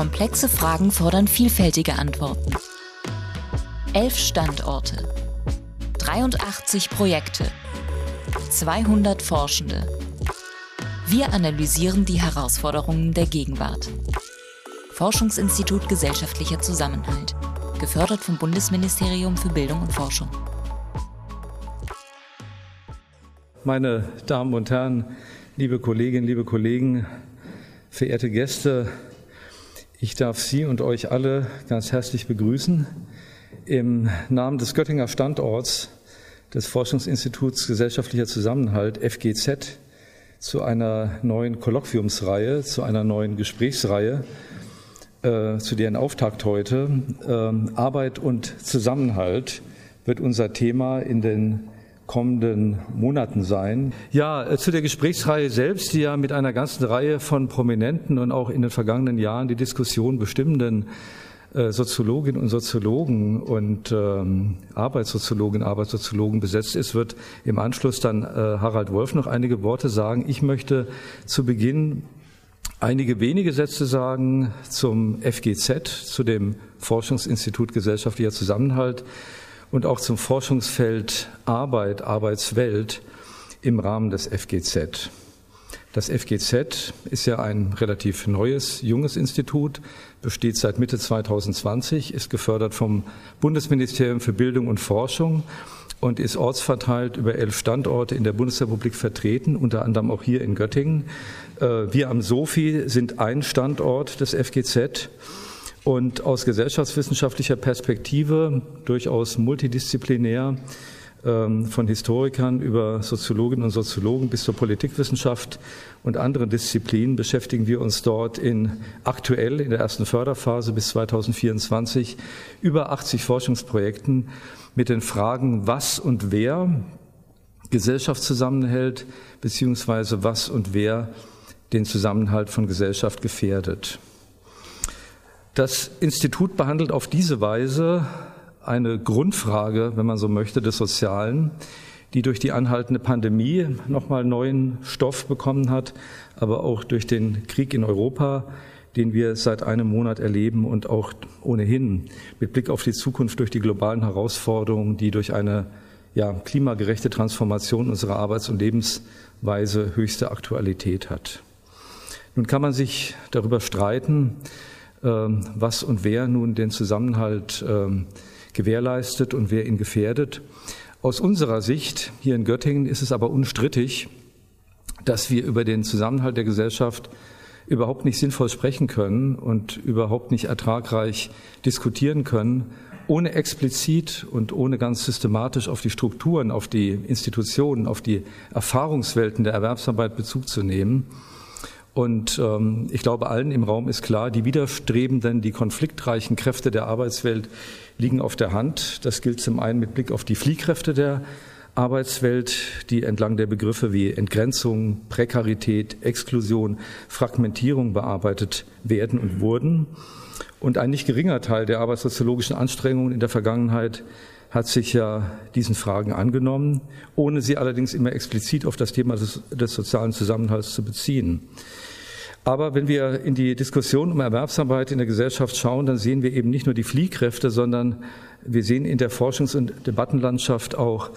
Komplexe Fragen fordern vielfältige Antworten. Elf Standorte, 83 Projekte, 200 Forschende. Wir analysieren die Herausforderungen der Gegenwart. Forschungsinstitut Gesellschaftlicher Zusammenhalt, gefördert vom Bundesministerium für Bildung und Forschung. Meine Damen und Herren, liebe Kolleginnen, liebe Kollegen, verehrte Gäste, ich darf Sie und euch alle ganz herzlich begrüßen im Namen des Göttinger Standorts des Forschungsinstituts Gesellschaftlicher Zusammenhalt FGZ zu einer neuen Kolloquiumsreihe, zu einer neuen Gesprächsreihe, äh, zu deren Auftakt heute. Äh, Arbeit und Zusammenhalt wird unser Thema in den kommenden Monaten sein. Ja, äh, zu der Gesprächsreihe selbst, die ja mit einer ganzen Reihe von prominenten und auch in den vergangenen Jahren die Diskussion bestimmenden äh, Soziologinnen und Soziologen und ähm, Arbeitssoziologinnen, Arbeitssoziologen besetzt ist, wird im Anschluss dann äh, Harald Wolf noch einige Worte sagen. Ich möchte zu Beginn einige wenige Sätze sagen zum FGZ, zu dem Forschungsinstitut Gesellschaftlicher Zusammenhalt und auch zum Forschungsfeld Arbeit, Arbeitswelt im Rahmen des FGZ. Das FGZ ist ja ein relativ neues, junges Institut, besteht seit Mitte 2020, ist gefördert vom Bundesministerium für Bildung und Forschung und ist ortsverteilt über elf Standorte in der Bundesrepublik vertreten, unter anderem auch hier in Göttingen. Äh, wir am SOFI sind ein Standort des FGZ und aus gesellschaftswissenschaftlicher Perspektive durchaus multidisziplinär ähm, von Historikern über Soziologinnen und Soziologen bis zur Politikwissenschaft und anderen Disziplinen beschäftigen wir uns dort in aktuell in der ersten Förderphase bis 2024 über 80 Forschungsprojekten mit den Fragen, was und wer Gesellschaft zusammenhält, beziehungsweise was und wer den Zusammenhalt von Gesellschaft gefährdet. Das Institut behandelt auf diese Weise eine Grundfrage, wenn man so möchte, des Sozialen, die durch die anhaltende Pandemie nochmal neuen Stoff bekommen hat, aber auch durch den Krieg in Europa, den wir seit einem Monat erleben und auch ohnehin mit Blick auf die Zukunft durch die globalen Herausforderungen, die durch eine ja, klimagerechte Transformation unserer Arbeits- und Lebensweise höchste Aktualität hat. Nun kann man sich darüber streiten, was und wer nun den Zusammenhalt ähm, gewährleistet und wer ihn gefährdet. Aus unserer Sicht hier in Göttingen ist es aber unstrittig, dass wir über den Zusammenhalt der Gesellschaft überhaupt nicht sinnvoll sprechen können und überhaupt nicht ertragreich diskutieren können, ohne explizit und ohne ganz systematisch auf die Strukturen, auf die Institutionen, auf die Erfahrungswelten der Erwerbsarbeit Bezug zu nehmen. Und ähm, ich glaube, allen im Raum ist klar, die widerstrebenden, die konfliktreichen Kräfte der Arbeitswelt liegen auf der Hand. Das gilt zum einen mit Blick auf die Fliehkräfte der Arbeitswelt, die entlang der Begriffe wie Entgrenzung, Prekarität, Exklusion, Fragmentierung bearbeitet werden und wurden. Und ein nicht geringer Teil der arbeitssoziologischen Anstrengungen in der Vergangenheit hat sich ja diesen Fragen angenommen, ohne sie allerdings immer explizit auf das Thema des, des sozialen Zusammenhalts zu beziehen. Aber wenn wir in die Diskussion um Erwerbsarbeit in der Gesellschaft schauen, dann sehen wir eben nicht nur die Fliehkräfte, sondern wir sehen in der Forschungs- und Debattenlandschaft auch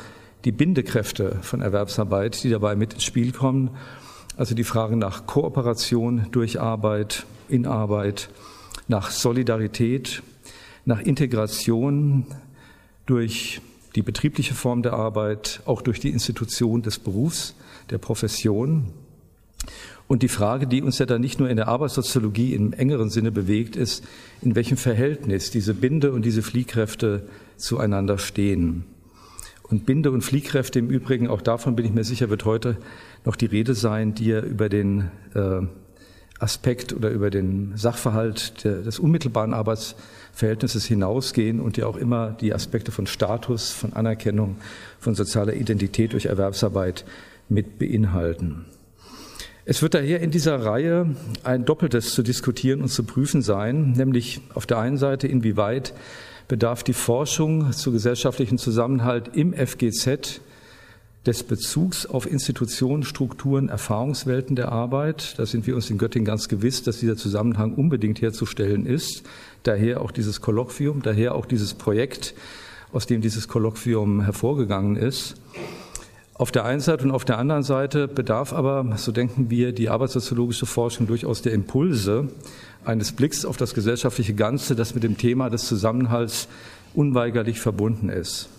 die Bindekräfte von Erwerbsarbeit, die dabei mit ins Spiel kommen. Also die Fragen nach Kooperation durch Arbeit, in Arbeit, nach Solidarität, nach Integration durch die betriebliche Form der Arbeit, auch durch die Institution des Berufs, der Profession. Und die Frage, die uns ja dann nicht nur in der Arbeitssoziologie im engeren Sinne bewegt, ist, in welchem Verhältnis diese Binde und diese Fliehkräfte zueinander stehen. Und Binde und Fliehkräfte im Übrigen, auch davon bin ich mir sicher, wird heute noch die Rede sein, die ja über den äh, Aspekt oder über den Sachverhalt des unmittelbaren Arbeitsverhältnisses hinausgehen und ja auch immer die Aspekte von Status, von Anerkennung, von sozialer Identität durch Erwerbsarbeit mit beinhalten. Es wird daher in dieser Reihe ein Doppeltes zu diskutieren und zu prüfen sein, nämlich auf der einen Seite, inwieweit bedarf die Forschung zu gesellschaftlichem Zusammenhalt im FGZ des Bezugs auf Institutionen, Strukturen, Erfahrungswelten der Arbeit. Da sind wir uns in Göttingen ganz gewiss, dass dieser Zusammenhang unbedingt herzustellen ist. Daher auch dieses Kolloquium, daher auch dieses Projekt, aus dem dieses Kolloquium hervorgegangen ist. Auf der einen Seite und auf der anderen Seite bedarf aber, so denken wir, die arbeitssoziologische Forschung durchaus der Impulse eines Blicks auf das gesellschaftliche Ganze, das mit dem Thema des Zusammenhalts unweigerlich verbunden ist.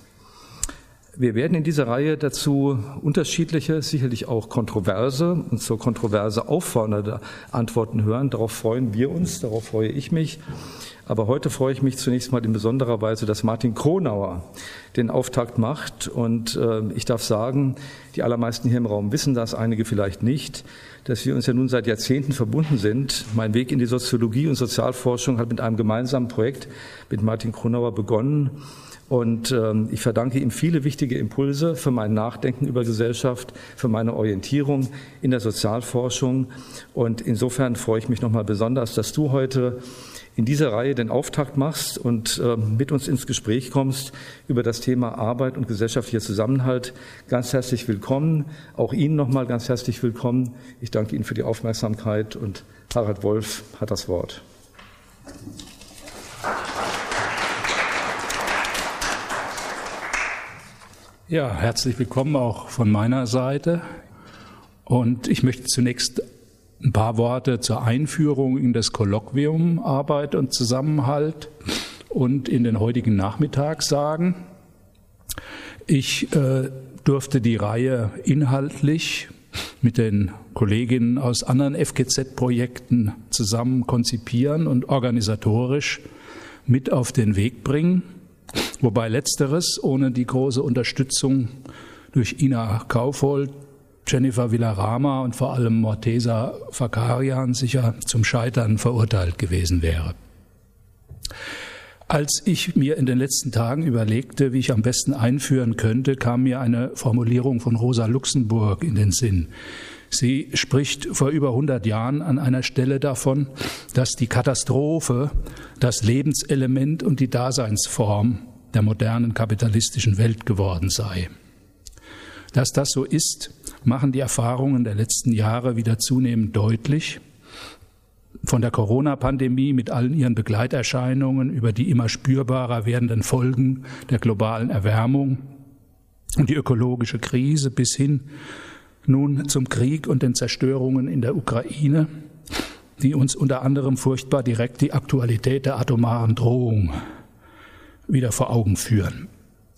Wir werden in dieser Reihe dazu unterschiedliche, sicherlich auch kontroverse und zur Kontroverse auffordernde Antworten hören. Darauf freuen wir uns, darauf freue ich mich. Aber heute freue ich mich zunächst mal in besonderer Weise, dass Martin Kronauer den Auftakt macht. Und äh, ich darf sagen, die allermeisten hier im Raum wissen das, einige vielleicht nicht, dass wir uns ja nun seit Jahrzehnten verbunden sind. Mein Weg in die Soziologie und Sozialforschung hat mit einem gemeinsamen Projekt mit Martin Kronauer begonnen. Und ähm, ich verdanke ihm viele wichtige Impulse für mein Nachdenken über Gesellschaft, für meine Orientierung in der Sozialforschung. Und insofern freue ich mich nochmal besonders, dass du heute in dieser Reihe den Auftakt machst und äh, mit uns ins Gespräch kommst über das Thema Arbeit und gesellschaftlicher Zusammenhalt. Ganz herzlich willkommen. Auch Ihnen nochmal ganz herzlich willkommen. Ich danke Ihnen für die Aufmerksamkeit und Harald Wolf hat das Wort. Ja, herzlich willkommen auch von meiner Seite. Und ich möchte zunächst ein paar Worte zur Einführung in das Kolloquium Arbeit und Zusammenhalt und in den heutigen Nachmittag sagen. Ich äh, durfte die Reihe inhaltlich mit den Kolleginnen aus anderen FGZ-Projekten zusammen konzipieren und organisatorisch mit auf den Weg bringen. Wobei letzteres ohne die große Unterstützung durch Ina Kaufhold, Jennifer Villarama und vor allem Mortesa Fakarian sicher zum Scheitern verurteilt gewesen wäre. Als ich mir in den letzten Tagen überlegte, wie ich am besten einführen könnte, kam mir eine Formulierung von Rosa Luxemburg in den Sinn. Sie spricht vor über 100 Jahren an einer Stelle davon, dass die Katastrophe das Lebenselement und die Daseinsform der modernen kapitalistischen Welt geworden sei. Dass das so ist, machen die Erfahrungen der letzten Jahre wieder zunehmend deutlich. Von der Corona-Pandemie mit allen ihren Begleiterscheinungen über die immer spürbarer werdenden Folgen der globalen Erwärmung und die ökologische Krise bis hin nun zum Krieg und den Zerstörungen in der Ukraine, die uns unter anderem furchtbar direkt die Aktualität der atomaren Drohung wieder vor Augen führen.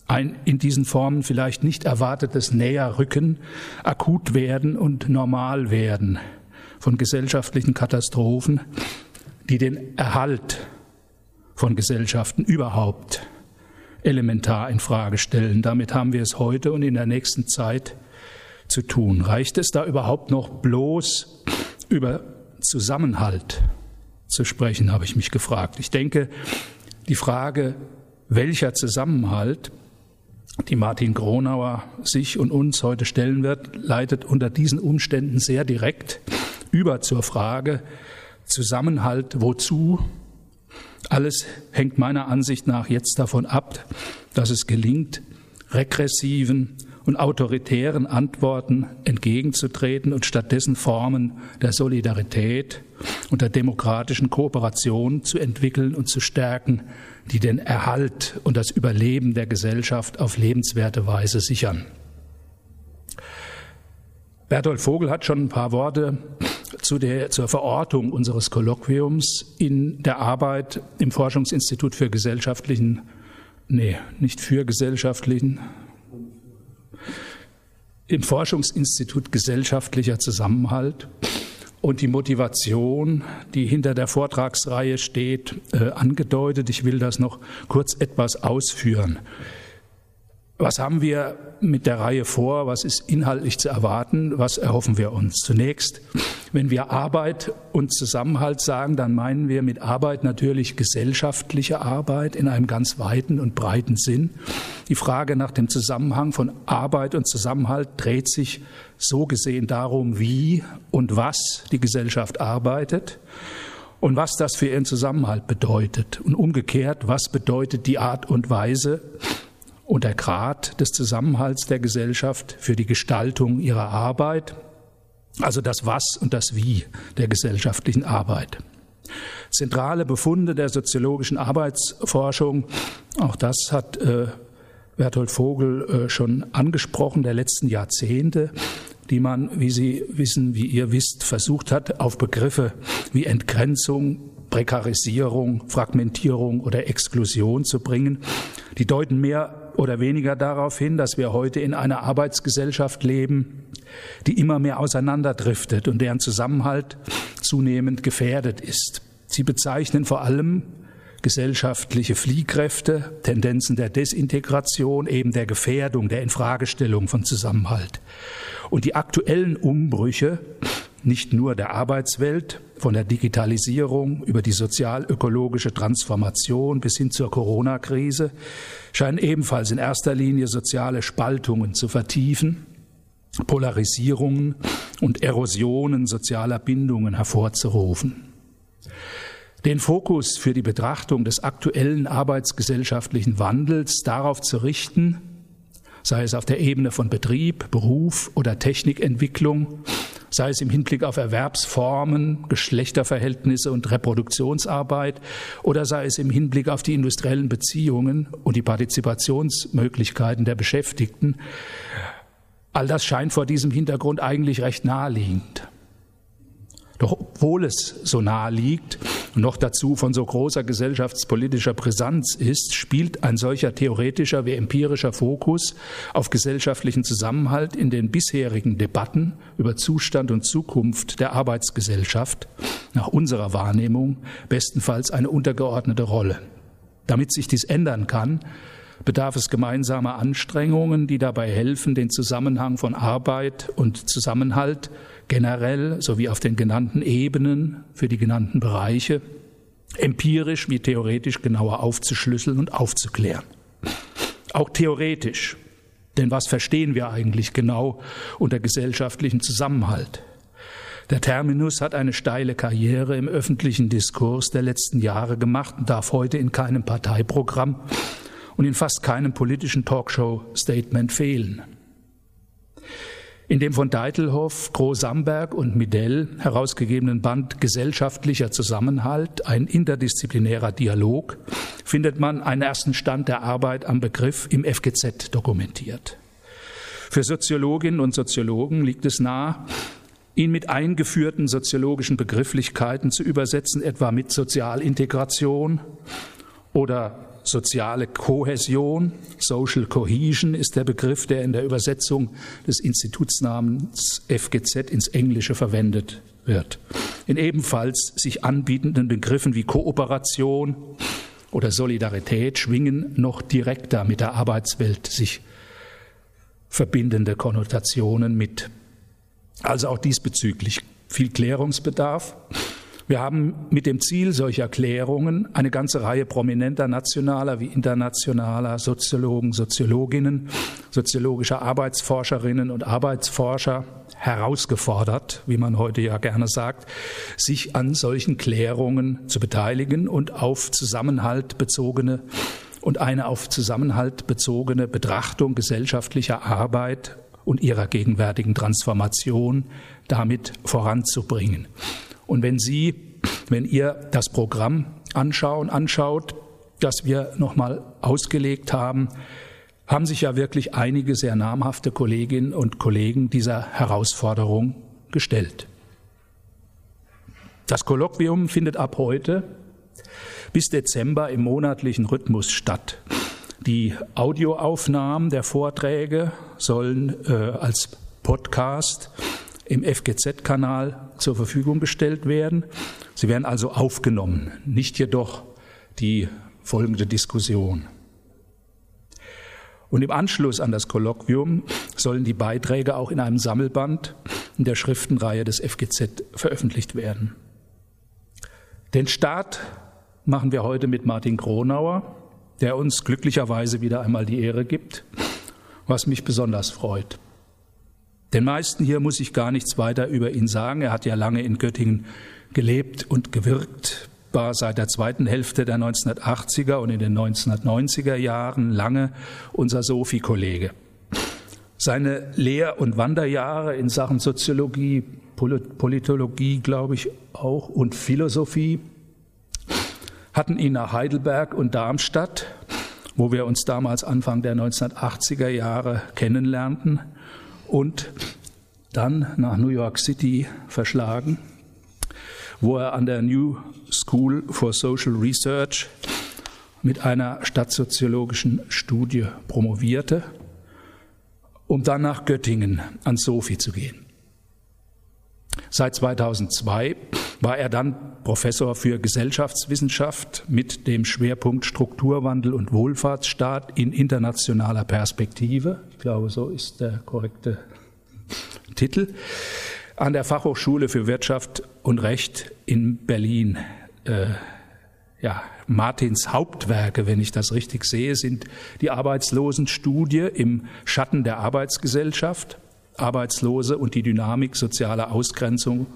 Ein in diesen Formen vielleicht nicht erwartetes Näherrücken, akut werden und normal werden von gesellschaftlichen Katastrophen, die den Erhalt von Gesellschaften überhaupt elementar in Frage stellen. Damit haben wir es heute und in der nächsten Zeit zu tun. Reicht es da überhaupt noch bloß über Zusammenhalt zu sprechen, habe ich mich gefragt. Ich denke, die Frage welcher Zusammenhalt die Martin Gronauer sich und uns heute stellen wird, leitet unter diesen Umständen sehr direkt über zur Frage Zusammenhalt wozu? Alles hängt meiner Ansicht nach jetzt davon ab, dass es gelingt, regressiven und autoritären Antworten entgegenzutreten und stattdessen Formen der Solidarität und der demokratischen Kooperation zu entwickeln und zu stärken, die den Erhalt und das Überleben der Gesellschaft auf lebenswerte Weise sichern. Bertolt Vogel hat schon ein paar Worte zu der, zur Verortung unseres Kolloquiums in der Arbeit im Forschungsinstitut für gesellschaftlichen, nee, nicht für gesellschaftlichen, im Forschungsinstitut gesellschaftlicher Zusammenhalt und die Motivation, die hinter der Vortragsreihe steht, äh, angedeutet. Ich will das noch kurz etwas ausführen. Was haben wir mit der Reihe vor? Was ist inhaltlich zu erwarten? Was erhoffen wir uns? Zunächst, wenn wir Arbeit und Zusammenhalt sagen, dann meinen wir mit Arbeit natürlich gesellschaftliche Arbeit in einem ganz weiten und breiten Sinn. Die Frage nach dem Zusammenhang von Arbeit und Zusammenhalt dreht sich so gesehen darum, wie und was die Gesellschaft arbeitet und was das für ihren Zusammenhalt bedeutet. Und umgekehrt, was bedeutet die Art und Weise, und der Grad des Zusammenhalts der Gesellschaft für die Gestaltung ihrer Arbeit, also das Was und das Wie der gesellschaftlichen Arbeit. Zentrale Befunde der soziologischen Arbeitsforschung, auch das hat äh, Berthold Vogel äh, schon angesprochen, der letzten Jahrzehnte, die man, wie Sie wissen, wie ihr wisst, versucht hat, auf Begriffe wie Entgrenzung, Prekarisierung, Fragmentierung oder Exklusion zu bringen. Die deuten mehr oder weniger darauf hin, dass wir heute in einer Arbeitsgesellschaft leben, die immer mehr auseinanderdriftet und deren Zusammenhalt zunehmend gefährdet ist. Sie bezeichnen vor allem gesellschaftliche Fliehkräfte, Tendenzen der Desintegration, eben der Gefährdung, der Infragestellung von Zusammenhalt. Und die aktuellen Umbrüche, nicht nur der Arbeitswelt, von der Digitalisierung über die sozial-ökologische Transformation bis hin zur Corona-Krise, scheinen ebenfalls in erster Linie soziale Spaltungen zu vertiefen Polarisierungen und Erosionen sozialer Bindungen hervorzurufen. Den Fokus für die Betrachtung des aktuellen arbeitsgesellschaftlichen Wandels darauf zu richten, sei es auf der Ebene von Betrieb, Beruf oder Technikentwicklung, sei es im Hinblick auf Erwerbsformen, Geschlechterverhältnisse und Reproduktionsarbeit oder sei es im Hinblick auf die industriellen Beziehungen und die Partizipationsmöglichkeiten der Beschäftigten, All das scheint vor diesem Hintergrund eigentlich recht naheliegend. Doch obwohl es so nahe liegt und noch dazu von so großer gesellschaftspolitischer Brisanz ist, spielt ein solcher theoretischer wie empirischer Fokus auf gesellschaftlichen Zusammenhalt in den bisherigen Debatten über Zustand und Zukunft der Arbeitsgesellschaft nach unserer Wahrnehmung bestenfalls eine untergeordnete Rolle. Damit sich dies ändern kann, bedarf es gemeinsamer Anstrengungen, die dabei helfen, den Zusammenhang von Arbeit und Zusammenhalt generell sowie auf den genannten Ebenen für die genannten Bereiche empirisch wie theoretisch genauer aufzuschlüsseln und aufzuklären. Auch theoretisch, denn was verstehen wir eigentlich genau unter gesellschaftlichem Zusammenhalt? Der Terminus hat eine steile Karriere im öffentlichen Diskurs der letzten Jahre gemacht und darf heute in keinem Parteiprogramm und in fast keinem politischen Talkshow-Statement fehlen. In dem von Deitelhoff, Groh-Samberg und Midell herausgegebenen Band Gesellschaftlicher Zusammenhalt, ein interdisziplinärer Dialog, findet man einen ersten Stand der Arbeit am Begriff im FGZ dokumentiert. Für Soziologinnen und Soziologen liegt es nahe, ihn mit eingeführten soziologischen Begrifflichkeiten zu übersetzen, etwa mit Sozialintegration oder soziale Kohäsion, Social Cohesion ist der Begriff, der in der Übersetzung des Institutsnamens FGZ ins Englische verwendet wird. In ebenfalls sich anbietenden Begriffen wie Kooperation oder Solidarität schwingen noch direkter mit der Arbeitswelt sich verbindende Konnotationen mit. Also auch diesbezüglich viel Klärungsbedarf. Wir haben mit dem Ziel solcher Klärungen eine ganze Reihe prominenter nationaler wie internationaler Soziologen, Soziologinnen, soziologischer Arbeitsforscherinnen und Arbeitsforscher herausgefordert, wie man heute ja gerne sagt, sich an solchen Klärungen zu beteiligen und auf Zusammenhalt bezogene und eine auf Zusammenhalt bezogene Betrachtung gesellschaftlicher Arbeit und ihrer gegenwärtigen Transformation damit voranzubringen. Und wenn Sie, wenn ihr das Programm anschauen, anschaut, das wir nochmal ausgelegt haben, haben sich ja wirklich einige sehr namhafte Kolleginnen und Kollegen dieser Herausforderung gestellt. Das Kolloquium findet ab heute bis Dezember im monatlichen Rhythmus statt. Die Audioaufnahmen der Vorträge sollen äh, als Podcast im FGZ-Kanal zur Verfügung gestellt werden. Sie werden also aufgenommen, nicht jedoch die folgende Diskussion. Und im Anschluss an das Kolloquium sollen die Beiträge auch in einem Sammelband in der Schriftenreihe des FGZ veröffentlicht werden. Den Start machen wir heute mit Martin Kronauer, der uns glücklicherweise wieder einmal die Ehre gibt, was mich besonders freut. Den meisten hier muss ich gar nichts weiter über ihn sagen. Er hat ja lange in Göttingen gelebt und gewirkt. war seit der zweiten Hälfte der 1980er und in den 1990er Jahren lange unser Sophie-Kollege. Seine Lehr- und Wanderjahre in Sachen Soziologie, Politologie, glaube ich, auch und Philosophie hatten ihn nach Heidelberg und Darmstadt, wo wir uns damals Anfang der 1980er Jahre kennenlernten, und dann nach New York City verschlagen, wo er an der New School for Social Research mit einer stadtsoziologischen Studie promovierte, um dann nach Göttingen an Sophie zu gehen. Seit 2002 war er dann Professor für Gesellschaftswissenschaft mit dem Schwerpunkt Strukturwandel und Wohlfahrtsstaat in internationaler Perspektive. Ich glaube, so ist der korrekte Titel. An der Fachhochschule für Wirtschaft und Recht in Berlin. Äh, ja, Martins Hauptwerke, wenn ich das richtig sehe, sind die Arbeitslosenstudie im Schatten der Arbeitsgesellschaft, Arbeitslose und die Dynamik sozialer Ausgrenzung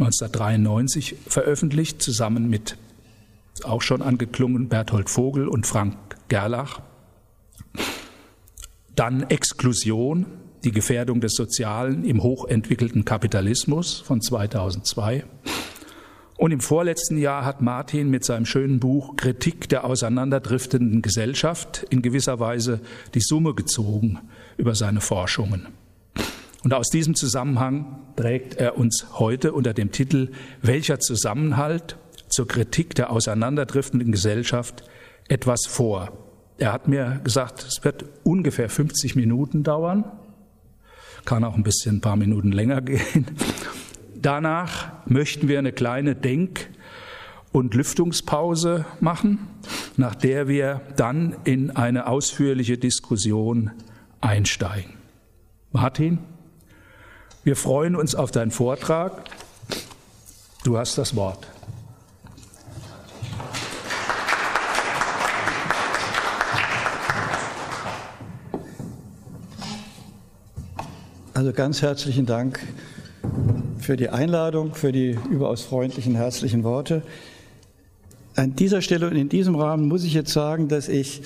1993 veröffentlicht, zusammen mit auch schon angeklungen Berthold Vogel und Frank Gerlach. Dann Exklusion, die Gefährdung des Sozialen im hochentwickelten Kapitalismus von 2002. Und im vorletzten Jahr hat Martin mit seinem schönen Buch Kritik der auseinanderdriftenden Gesellschaft in gewisser Weise die Summe gezogen über seine Forschungen. Und aus diesem Zusammenhang trägt er uns heute unter dem Titel Welcher Zusammenhalt zur Kritik der auseinanderdriftenden Gesellschaft etwas vor. Er hat mir gesagt, es wird ungefähr 50 Minuten dauern, kann auch ein bisschen ein paar Minuten länger gehen. Danach möchten wir eine kleine Denk- und Lüftungspause machen, nach der wir dann in eine ausführliche Diskussion einsteigen. Martin? Wir freuen uns auf deinen Vortrag. Du hast das Wort. Also ganz herzlichen Dank für die Einladung, für die überaus freundlichen, herzlichen Worte. An dieser Stelle und in diesem Rahmen muss ich jetzt sagen, dass ich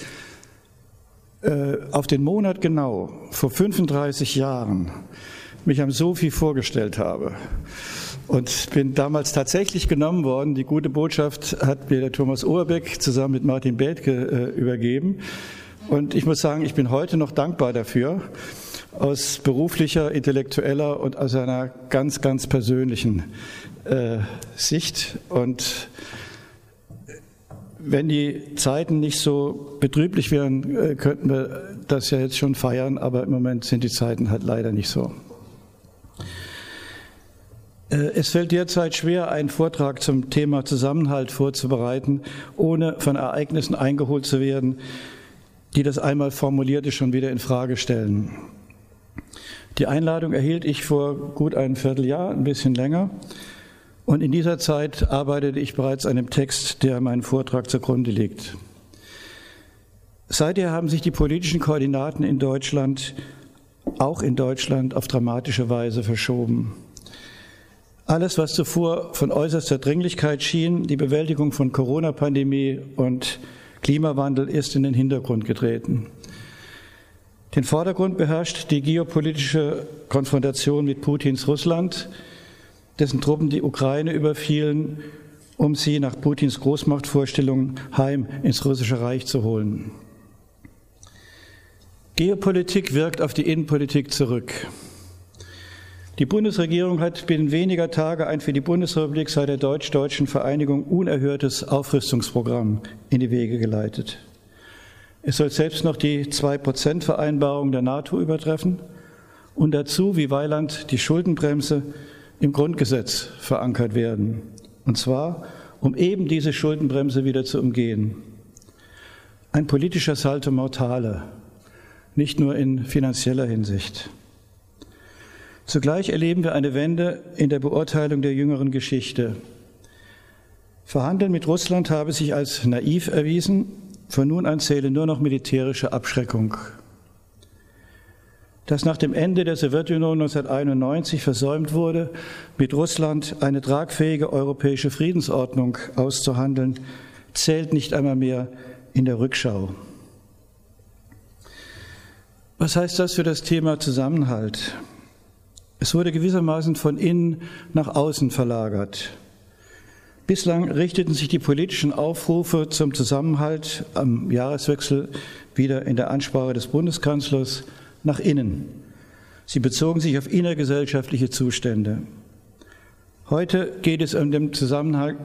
äh, auf den Monat genau vor 35 Jahren mich am Sophie vorgestellt habe. Und bin damals tatsächlich genommen worden. Die gute Botschaft hat mir der Thomas Oberbeck zusammen mit Martin Bethke äh, übergeben. Und ich muss sagen, ich bin heute noch dankbar dafür, aus beruflicher, intellektueller und aus einer ganz, ganz persönlichen äh, Sicht. Und wenn die Zeiten nicht so betrüblich wären, äh, könnten wir das ja jetzt schon feiern, aber im Moment sind die Zeiten halt leider nicht so. Äh, es fällt derzeit schwer, einen Vortrag zum Thema Zusammenhalt vorzubereiten, ohne von Ereignissen eingeholt zu werden, die das einmal Formulierte schon wieder in Frage stellen. Die Einladung erhielt ich vor gut einem Vierteljahr, ein bisschen länger. Und in dieser Zeit arbeitete ich bereits an dem Text, der meinen Vortrag zugrunde liegt. Seither haben sich die politischen Koordinaten in Deutschland, auch in Deutschland, auf dramatische Weise verschoben. Alles, was zuvor von äußerster Dringlichkeit schien, die Bewältigung von Corona-Pandemie und Klimawandel, ist in den Hintergrund getreten. Den Vordergrund beherrscht die geopolitische Konfrontation mit Putins Russland, dessen Truppen die Ukraine überfielen, um sie nach Putins Großmachtvorstellungen heim ins russische Reich zu holen. Geopolitik wirkt auf die Innenpolitik zurück. Die Bundesregierung hat binnen weniger Tage ein für die Bundesrepublik seit der deutsch-deutschen Vereinigung unerhörtes Aufrüstungsprogramm in die Wege geleitet. Es soll selbst noch die 2-Prozent-Vereinbarung der NATO übertreffen und dazu, wie Weiland, die Schuldenbremse im Grundgesetz verankert werden. Und zwar, um eben diese Schuldenbremse wieder zu umgehen. Ein politischer Salto mortale, nicht nur in finanzieller Hinsicht. Zugleich erleben wir eine Wende in der Beurteilung der jüngeren Geschichte. Verhandeln mit Russland habe sich als naiv erwiesen, von nun an zähle nur noch militärische Abschreckung. dass nach dem Ende der Sowjetunion 1991 versäumt wurde, mit Russland eine tragfähige europäische Friedensordnung auszuhandeln, zählt nicht einmal mehr in der Rückschau. Was heißt das für das Thema Zusammenhalt? Es wurde gewissermaßen von innen nach außen verlagert. Bislang richteten sich die politischen Aufrufe zum Zusammenhalt am Jahreswechsel wieder in der Ansprache des Bundeskanzlers nach innen. Sie bezogen sich auf innergesellschaftliche Zustände. Heute geht es um den Zusammenhalt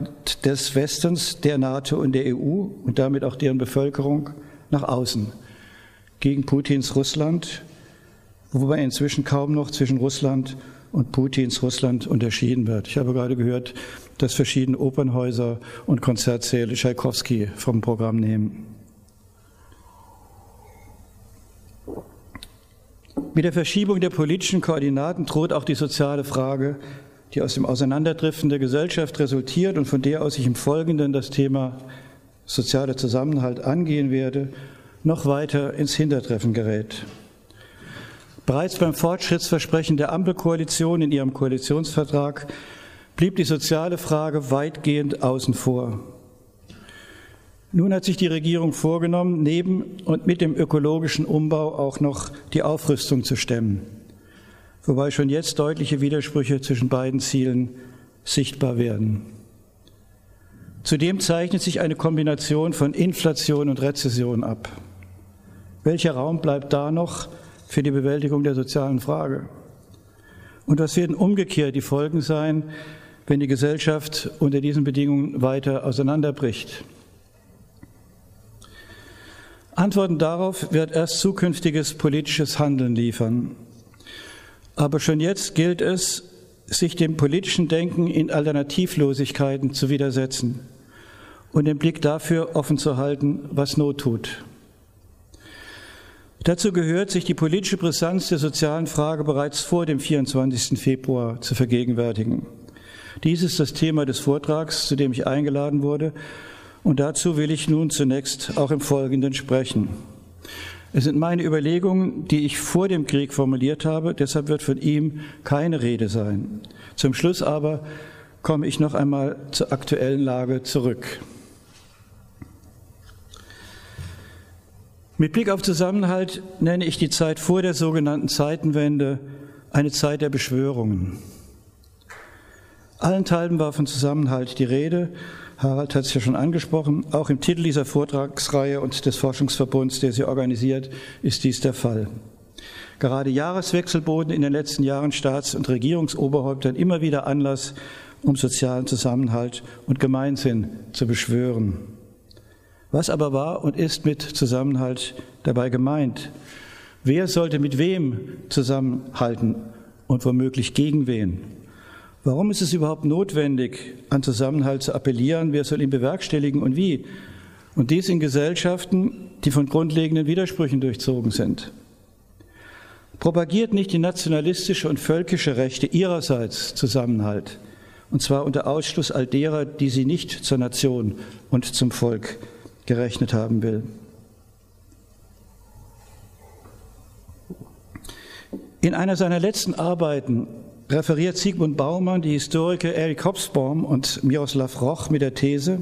des Westens, der NATO und der EU und damit auch deren Bevölkerung nach außen gegen Putins Russland, wobei inzwischen kaum noch zwischen Russland und Putins Russland unterschieden wird. Ich habe gerade gehört, dass verschiedene Opernhäuser und Konzertsäle Tschaikowski vom Programm nehmen. Mit der Verschiebung der politischen Koordinaten droht auch die soziale Frage, die aus dem Auseinanderdriften der Gesellschaft resultiert und von der aus ich im Folgenden das Thema sozialer Zusammenhalt angehen werde, noch weiter ins Hintertreffen gerät. Bereits beim Fortschrittsversprechen der Ampelkoalition in ihrem Koalitionsvertrag blieb die soziale Frage weitgehend außen vor. Nun hat sich die Regierung vorgenommen, neben und mit dem ökologischen Umbau auch noch die Aufrüstung zu stemmen, wobei schon jetzt deutliche Widersprüche zwischen beiden Zielen sichtbar werden. Zudem zeichnet sich eine Kombination von Inflation und Rezession ab. Welcher Raum bleibt da noch für die Bewältigung der sozialen Frage? Und was werden umgekehrt die Folgen sein, wenn die Gesellschaft unter diesen Bedingungen weiter auseinanderbricht? Antworten darauf wird erst zukünftiges politisches Handeln liefern. Aber schon jetzt gilt es, sich dem politischen Denken in Alternativlosigkeiten zu widersetzen und den Blick dafür offen zu halten, was Not tut. Dazu gehört, sich die politische Brisanz der sozialen Frage bereits vor dem 24. Februar zu vergegenwärtigen. Dies ist das Thema des Vortrags, zu dem ich eingeladen wurde und dazu will ich nun zunächst auch im Folgenden sprechen. Es sind meine Überlegungen, die ich vor dem Krieg formuliert habe, deshalb wird von ihm keine Rede sein. Zum Schluss aber komme ich noch einmal zur aktuellen Lage zurück. Mit Blick auf Zusammenhalt nenne ich die Zeit vor der sogenannten Zeitenwende eine Zeit der Beschwörungen. Allenthalben war von Zusammenhalt die Rede Harald hat es ja schon angesprochen, auch im Titel dieser Vortragsreihe und des Forschungsverbunds, der sie organisiert, ist dies der Fall. Gerade Jahreswechsel boten in den letzten Jahren Staats- und Regierungsoberhäuptern immer wieder Anlass, um sozialen Zusammenhalt und Gemeinsinn zu beschwören. Was aber war und ist mit Zusammenhalt dabei gemeint? Wer sollte mit wem zusammenhalten und womöglich gegen wen? Warum ist es überhaupt notwendig, an Zusammenhalt zu appellieren? Wer soll ihn bewerkstelligen und wie? Und dies in Gesellschaften, die von grundlegenden Widersprüchen durchzogen sind. Propagiert nicht die nationalistische und völkische Rechte ihrerseits Zusammenhalt, und zwar unter Ausschluss all derer, die sie nicht zur Nation und zum Volk gerechnet haben will. In einer seiner letzten Arbeiten referiert Sigmund Baumann die Historiker Erik Hobsbawm und Miroslav Roch mit der These,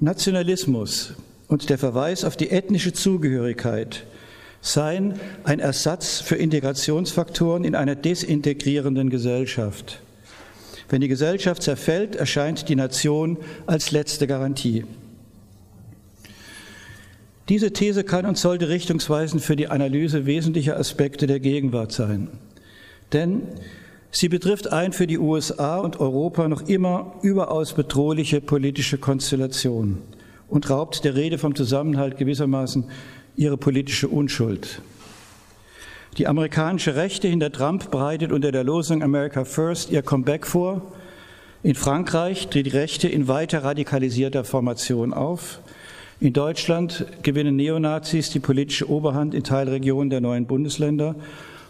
Nationalismus und der Verweis auf die ethnische Zugehörigkeit seien ein Ersatz für Integrationsfaktoren in einer desintegrierenden Gesellschaft. Wenn die Gesellschaft zerfällt, erscheint die Nation als letzte Garantie. Diese These kann und sollte richtungsweisend für die Analyse wesentlicher Aspekte der Gegenwart sein denn sie betrifft ein für die USA und Europa noch immer überaus bedrohliche politische Konstellation und raubt der Rede vom Zusammenhalt gewissermaßen ihre politische Unschuld. Die amerikanische Rechte hinter Trump bereitet unter der Losung America First ihr Comeback vor. In Frankreich tritt die Rechte in weiter radikalisierter Formation auf. In Deutschland gewinnen Neonazis die politische Oberhand in Teilregionen der neuen Bundesländer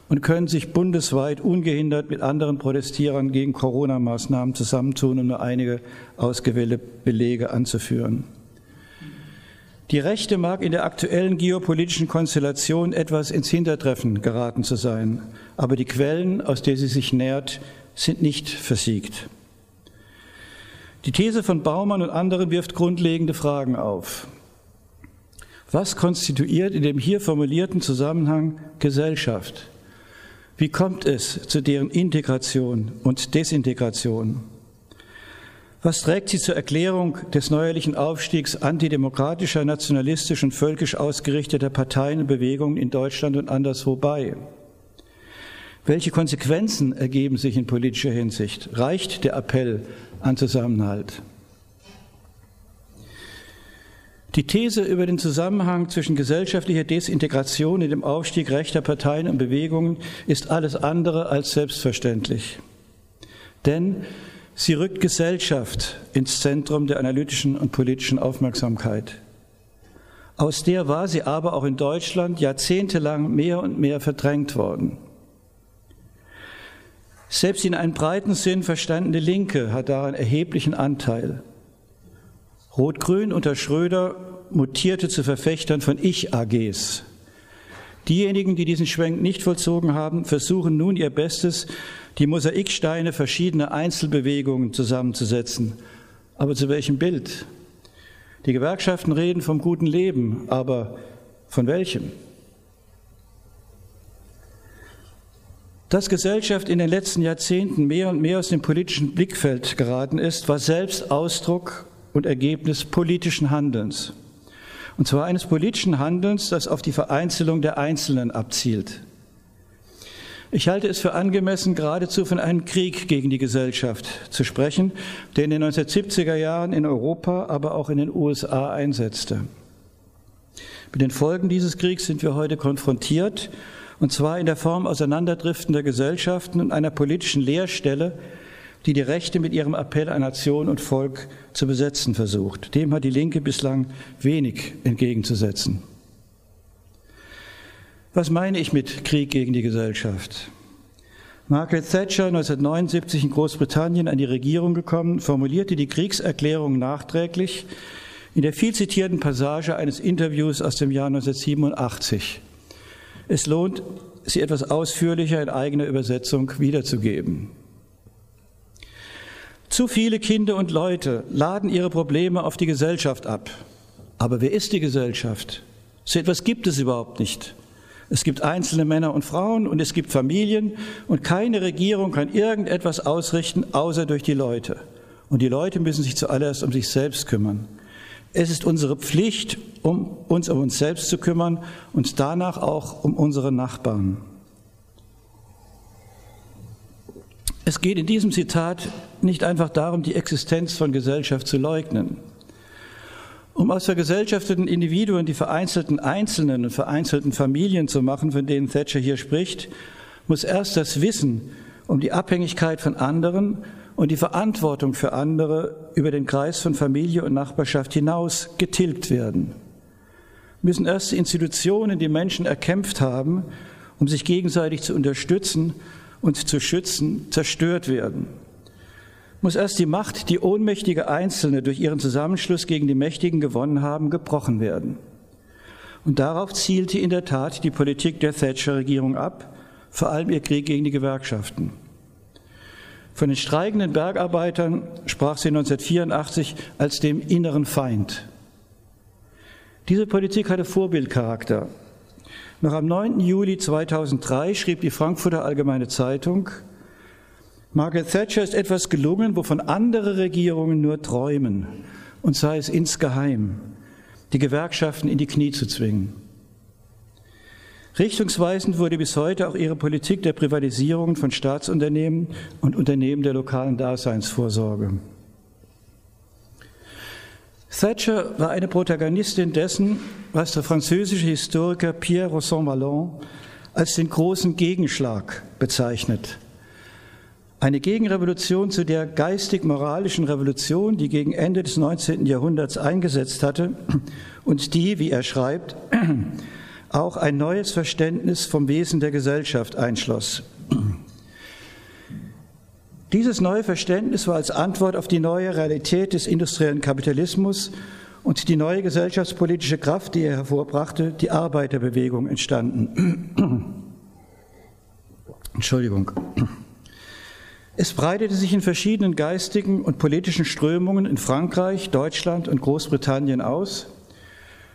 und können sich bundesweit ungehindert mit anderen Protestierern gegen Corona-Maßnahmen zusammentun, um nur einige ausgewählte Belege anzuführen. Die Rechte mag in der aktuellen geopolitischen Konstellation etwas ins Hintertreffen geraten zu sein, aber die Quellen, aus der sie sich nährt, sind nicht versiegt. Die These von Baumann und anderen wirft grundlegende Fragen auf. Was konstituiert in dem hier formulierten Zusammenhang Gesellschaft? Wie kommt es zu deren Integration und Desintegration? Was trägt sie zur Erklärung des neuerlichen Aufstiegs antidemokratischer, nationalistisch und völkisch ausgerichteter Parteien und Bewegungen in Deutschland und anderswo bei? Welche Konsequenzen ergeben sich in politischer Hinsicht? Reicht der Appell an Zusammenhalt? Die These über den Zusammenhang zwischen gesellschaftlicher Desintegration und dem Aufstieg rechter Parteien und Bewegungen ist alles andere als selbstverständlich. Denn Sie rückt Gesellschaft ins Zentrum der analytischen und politischen Aufmerksamkeit. Aus der war sie aber auch in Deutschland jahrzehntelang mehr und mehr verdrängt worden. Selbst in einem breiten Sinn verstandene Linke hat daran erheblichen Anteil. Rot-Grün unter Schröder mutierte zu Verfechtern von Ich-AGs. Diejenigen, die diesen Schwenk nicht vollzogen haben, versuchen nun ihr Bestes, die Mosaiksteine verschiedener Einzelbewegungen zusammenzusetzen. Aber zu welchem Bild? Die Gewerkschaften reden vom guten Leben, aber von welchem? Dass Gesellschaft in den letzten Jahrzehnten mehr und mehr aus dem politischen Blickfeld geraten ist, war selbst Ausdruck und Ergebnis politischen Handelns. Und zwar eines politischen Handelns, das auf die Vereinzelung der Einzelnen abzielt. Ich halte es für angemessen, geradezu von einem Krieg gegen die Gesellschaft zu sprechen, der in den 1970er Jahren in Europa, aber auch in den USA einsetzte. Mit den Folgen dieses Kriegs sind wir heute konfrontiert, und zwar in der Form auseinanderdriftender Gesellschaften und einer politischen Leerstelle, die die Rechte mit ihrem Appell an Nation und Volk zu besetzen versucht. Dem hat die Linke bislang wenig entgegenzusetzen. Was meine ich mit Krieg gegen die Gesellschaft? Margaret Thatcher, 1979 in Großbritannien an die Regierung gekommen, formulierte die Kriegserklärung nachträglich in der viel zitierten Passage eines Interviews aus dem Jahr 1987. Es lohnt, sie etwas ausführlicher in eigener Übersetzung wiederzugeben. Zu viele Kinder und Leute laden ihre Probleme auf die Gesellschaft ab. Aber wer ist die Gesellschaft? So etwas gibt es überhaupt nicht. Es gibt einzelne Männer und Frauen und es gibt Familien und keine Regierung kann irgendetwas ausrichten, außer durch die Leute. Und die Leute müssen sich zuallererst um sich selbst kümmern. Es ist unsere Pflicht, um uns um uns selbst zu kümmern und danach auch um unsere Nachbarn. Es geht in diesem Zitat nicht einfach darum, die Existenz von Gesellschaft zu leugnen. Um aus vergesellschafteten Individuen die vereinzelten Einzelnen und vereinzelten Familien zu machen, von denen Thatcher hier spricht, muss erst das Wissen um die Abhängigkeit von anderen und die Verantwortung für andere über den Kreis von Familie und Nachbarschaft hinaus getilgt werden. Müssen erst die Institutionen, die Menschen erkämpft haben, um sich gegenseitig zu unterstützen und zu schützen, zerstört werden muss erst die Macht, die ohnmächtige Einzelne durch ihren Zusammenschluss gegen die Mächtigen gewonnen haben, gebrochen werden. Und darauf zielte in der Tat die Politik der Thatcher-Regierung ab, vor allem ihr Krieg gegen die Gewerkschaften. Von den streikenden Bergarbeitern sprach sie 1984 als dem inneren Feind. Diese Politik hatte Vorbildcharakter. Noch am 9. Juli 2003 schrieb die Frankfurter Allgemeine Zeitung, Margaret Thatcher ist etwas gelungen, wovon andere Regierungen nur träumen, und sei es insgeheim, die Gewerkschaften in die Knie zu zwingen. Richtungsweisend wurde bis heute auch ihre Politik der Privatisierung von Staatsunternehmen und Unternehmen der lokalen Daseinsvorsorge. Thatcher war eine Protagonistin dessen, was der französische Historiker Pierre Rosson-Vallon als den großen Gegenschlag bezeichnet, eine Gegenrevolution zu der geistig-moralischen Revolution, die gegen Ende des 19. Jahrhunderts eingesetzt hatte und die, wie er schreibt, auch ein neues Verständnis vom Wesen der Gesellschaft einschloss. Dieses neue Verständnis war als Antwort auf die neue Realität des industriellen Kapitalismus und die neue gesellschaftspolitische Kraft, die er hervorbrachte, die Arbeiterbewegung entstanden. Entschuldigung. Es breitete sich in verschiedenen geistigen und politischen Strömungen in Frankreich, Deutschland und Großbritannien aus,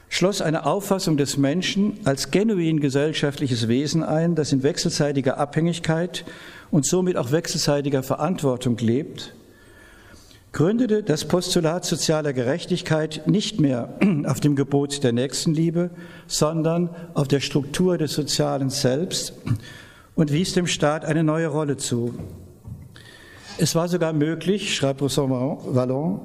schloss eine Auffassung des Menschen als genuin gesellschaftliches Wesen ein, das in wechselseitiger Abhängigkeit und somit auch wechselseitiger Verantwortung lebt, gründete das Postulat sozialer Gerechtigkeit nicht mehr auf dem Gebot der Nächstenliebe, sondern auf der Struktur des Sozialen selbst und wies dem Staat eine neue Rolle zu. Es war sogar möglich, schreibt Rousseau Vallon,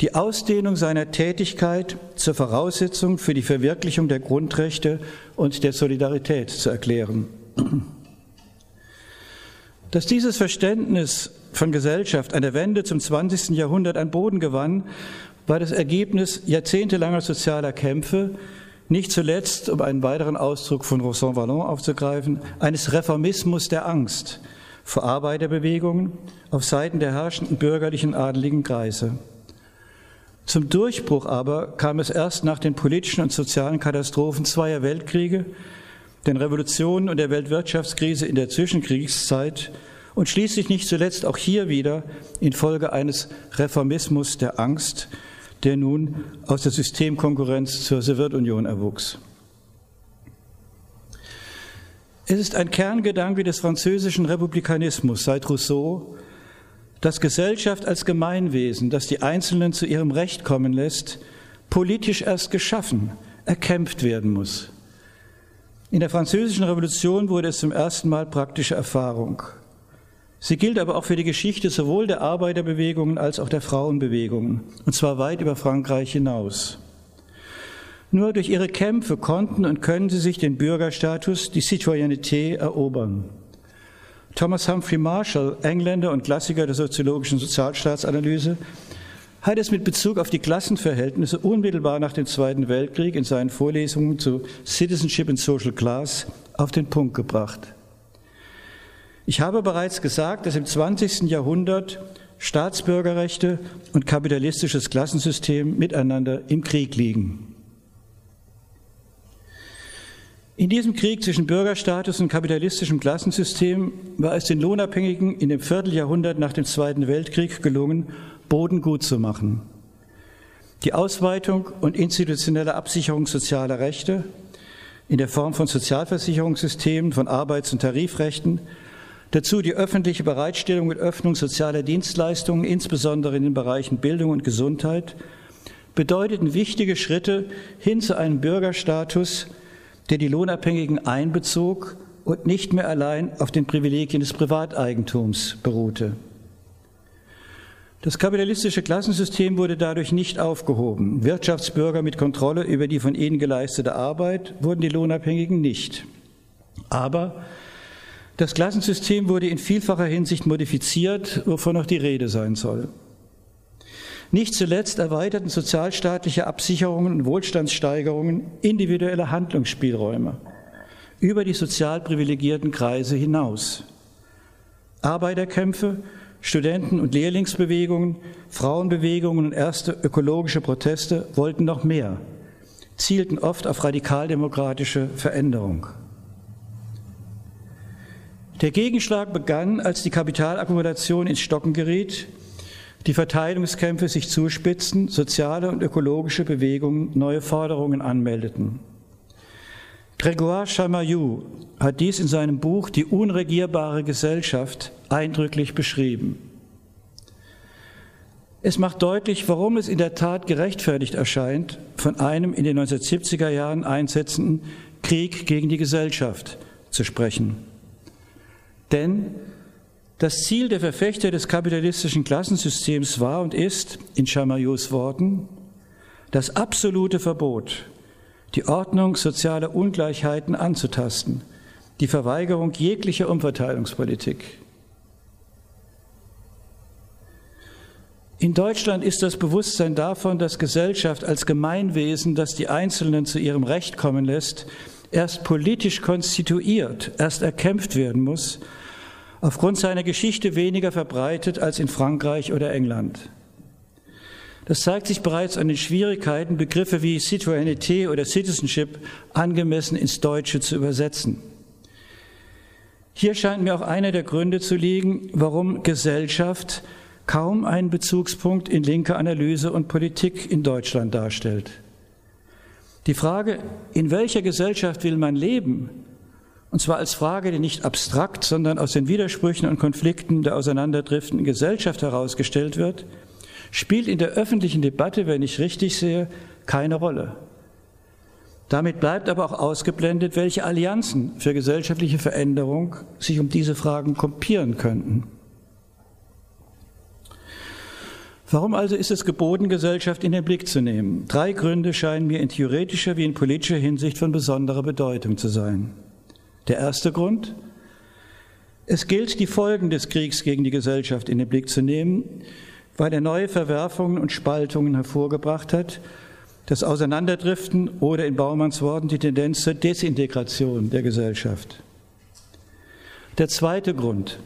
die Ausdehnung seiner Tätigkeit zur Voraussetzung für die Verwirklichung der Grundrechte und der Solidarität zu erklären. Dass dieses Verständnis von Gesellschaft an der Wende zum 20. Jahrhundert an Boden gewann, war das Ergebnis jahrzehntelanger sozialer Kämpfe, nicht zuletzt, um einen weiteren Ausdruck von Rousseau Vallon aufzugreifen, eines Reformismus der Angst vor Arbeiterbewegungen auf Seiten der herrschenden bürgerlichen adeligen Kreise. Zum Durchbruch aber kam es erst nach den politischen und sozialen Katastrophen zweier Weltkriege, den Revolutionen und der Weltwirtschaftskrise in der Zwischenkriegszeit und schließlich nicht zuletzt auch hier wieder infolge eines Reformismus der Angst, der nun aus der Systemkonkurrenz zur Sowjetunion erwuchs. Es ist ein Kerngedanke des französischen Republikanismus seit Rousseau, dass Gesellschaft als Gemeinwesen, das die Einzelnen zu ihrem Recht kommen lässt, politisch erst geschaffen, erkämpft werden muss. In der Französischen Revolution wurde es zum ersten Mal praktische Erfahrung. Sie gilt aber auch für die Geschichte sowohl der Arbeiterbewegungen als auch der Frauenbewegungen, und zwar weit über Frankreich hinaus. Nur durch ihre Kämpfe konnten und können sie sich den Bürgerstatus, die Citoyenneté, erobern. Thomas Humphrey Marshall, Engländer und Klassiker der soziologischen Sozialstaatsanalyse, hat es mit Bezug auf die Klassenverhältnisse unmittelbar nach dem Zweiten Weltkrieg in seinen Vorlesungen zu Citizenship and Social Class auf den Punkt gebracht. Ich habe bereits gesagt, dass im 20. Jahrhundert Staatsbürgerrechte und kapitalistisches Klassensystem miteinander im Krieg liegen. In diesem Krieg zwischen Bürgerstatus und kapitalistischem Klassensystem war es den Lohnabhängigen in dem Vierteljahrhundert nach dem Zweiten Weltkrieg gelungen, Boden gut zu machen. Die Ausweitung und institutionelle Absicherung sozialer Rechte in der Form von Sozialversicherungssystemen, von Arbeits- und Tarifrechten, dazu die öffentliche Bereitstellung und Öffnung sozialer Dienstleistungen, insbesondere in den Bereichen Bildung und Gesundheit, bedeuteten wichtige Schritte hin zu einem Bürgerstatus, der die Lohnabhängigen einbezog und nicht mehr allein auf den Privilegien des Privateigentums beruhte. Das kapitalistische Klassensystem wurde dadurch nicht aufgehoben. Wirtschaftsbürger mit Kontrolle über die von ihnen geleistete Arbeit wurden die Lohnabhängigen nicht. Aber das Klassensystem wurde in vielfacher Hinsicht modifiziert, wovon noch die Rede sein soll. Nicht zuletzt erweiterten sozialstaatliche Absicherungen und Wohlstandssteigerungen individuelle Handlungsspielräume über die sozial privilegierten Kreise hinaus. Arbeiterkämpfe, Studenten- und Lehrlingsbewegungen, Frauenbewegungen und erste ökologische Proteste wollten noch mehr, zielten oft auf radikaldemokratische Veränderung. Der Gegenschlag begann, als die Kapitalakkumulation ins Stocken geriet die Verteilungskämpfe sich zuspitzten, soziale und ökologische Bewegungen neue Forderungen anmeldeten. Grégoire Chamayou hat dies in seinem Buch Die unregierbare Gesellschaft eindrücklich beschrieben. Es macht deutlich, warum es in der Tat gerechtfertigt erscheint, von einem in den 1970er Jahren einsetzenden Krieg gegen die Gesellschaft zu sprechen. Denn das Ziel der Verfechter des kapitalistischen Klassensystems war und ist, in Chamayos Worten, das absolute Verbot, die Ordnung sozialer Ungleichheiten anzutasten, die Verweigerung jeglicher Umverteilungspolitik. In Deutschland ist das Bewusstsein davon, dass Gesellschaft als Gemeinwesen, das die Einzelnen zu ihrem Recht kommen lässt, erst politisch konstituiert, erst erkämpft werden muss aufgrund seiner Geschichte weniger verbreitet als in Frankreich oder England. Das zeigt sich bereits an den Schwierigkeiten, Begriffe wie Citoyenneté oder Citizenship angemessen ins Deutsche zu übersetzen. Hier scheint mir auch einer der Gründe zu liegen, warum Gesellschaft kaum einen Bezugspunkt in linker Analyse und Politik in Deutschland darstellt. Die Frage, in welcher Gesellschaft will man leben, und zwar als Frage, die nicht abstrakt, sondern aus den Widersprüchen und Konflikten der auseinanderdriftenden Gesellschaft herausgestellt wird, spielt in der öffentlichen Debatte, wenn ich richtig sehe, keine Rolle. Damit bleibt aber auch ausgeblendet, welche Allianzen für gesellschaftliche Veränderung sich um diese Fragen kompieren könnten. Warum also ist es geboten, Gesellschaft in den Blick zu nehmen? Drei Gründe scheinen mir in theoretischer wie in politischer Hinsicht von besonderer Bedeutung zu sein. Der erste Grund, es gilt, die Folgen des Kriegs gegen die Gesellschaft in den Blick zu nehmen, weil er neue Verwerfungen und Spaltungen hervorgebracht hat, das Auseinanderdriften oder in Baumanns Worten die Tendenz zur Desintegration der Gesellschaft. Der zweite Grund.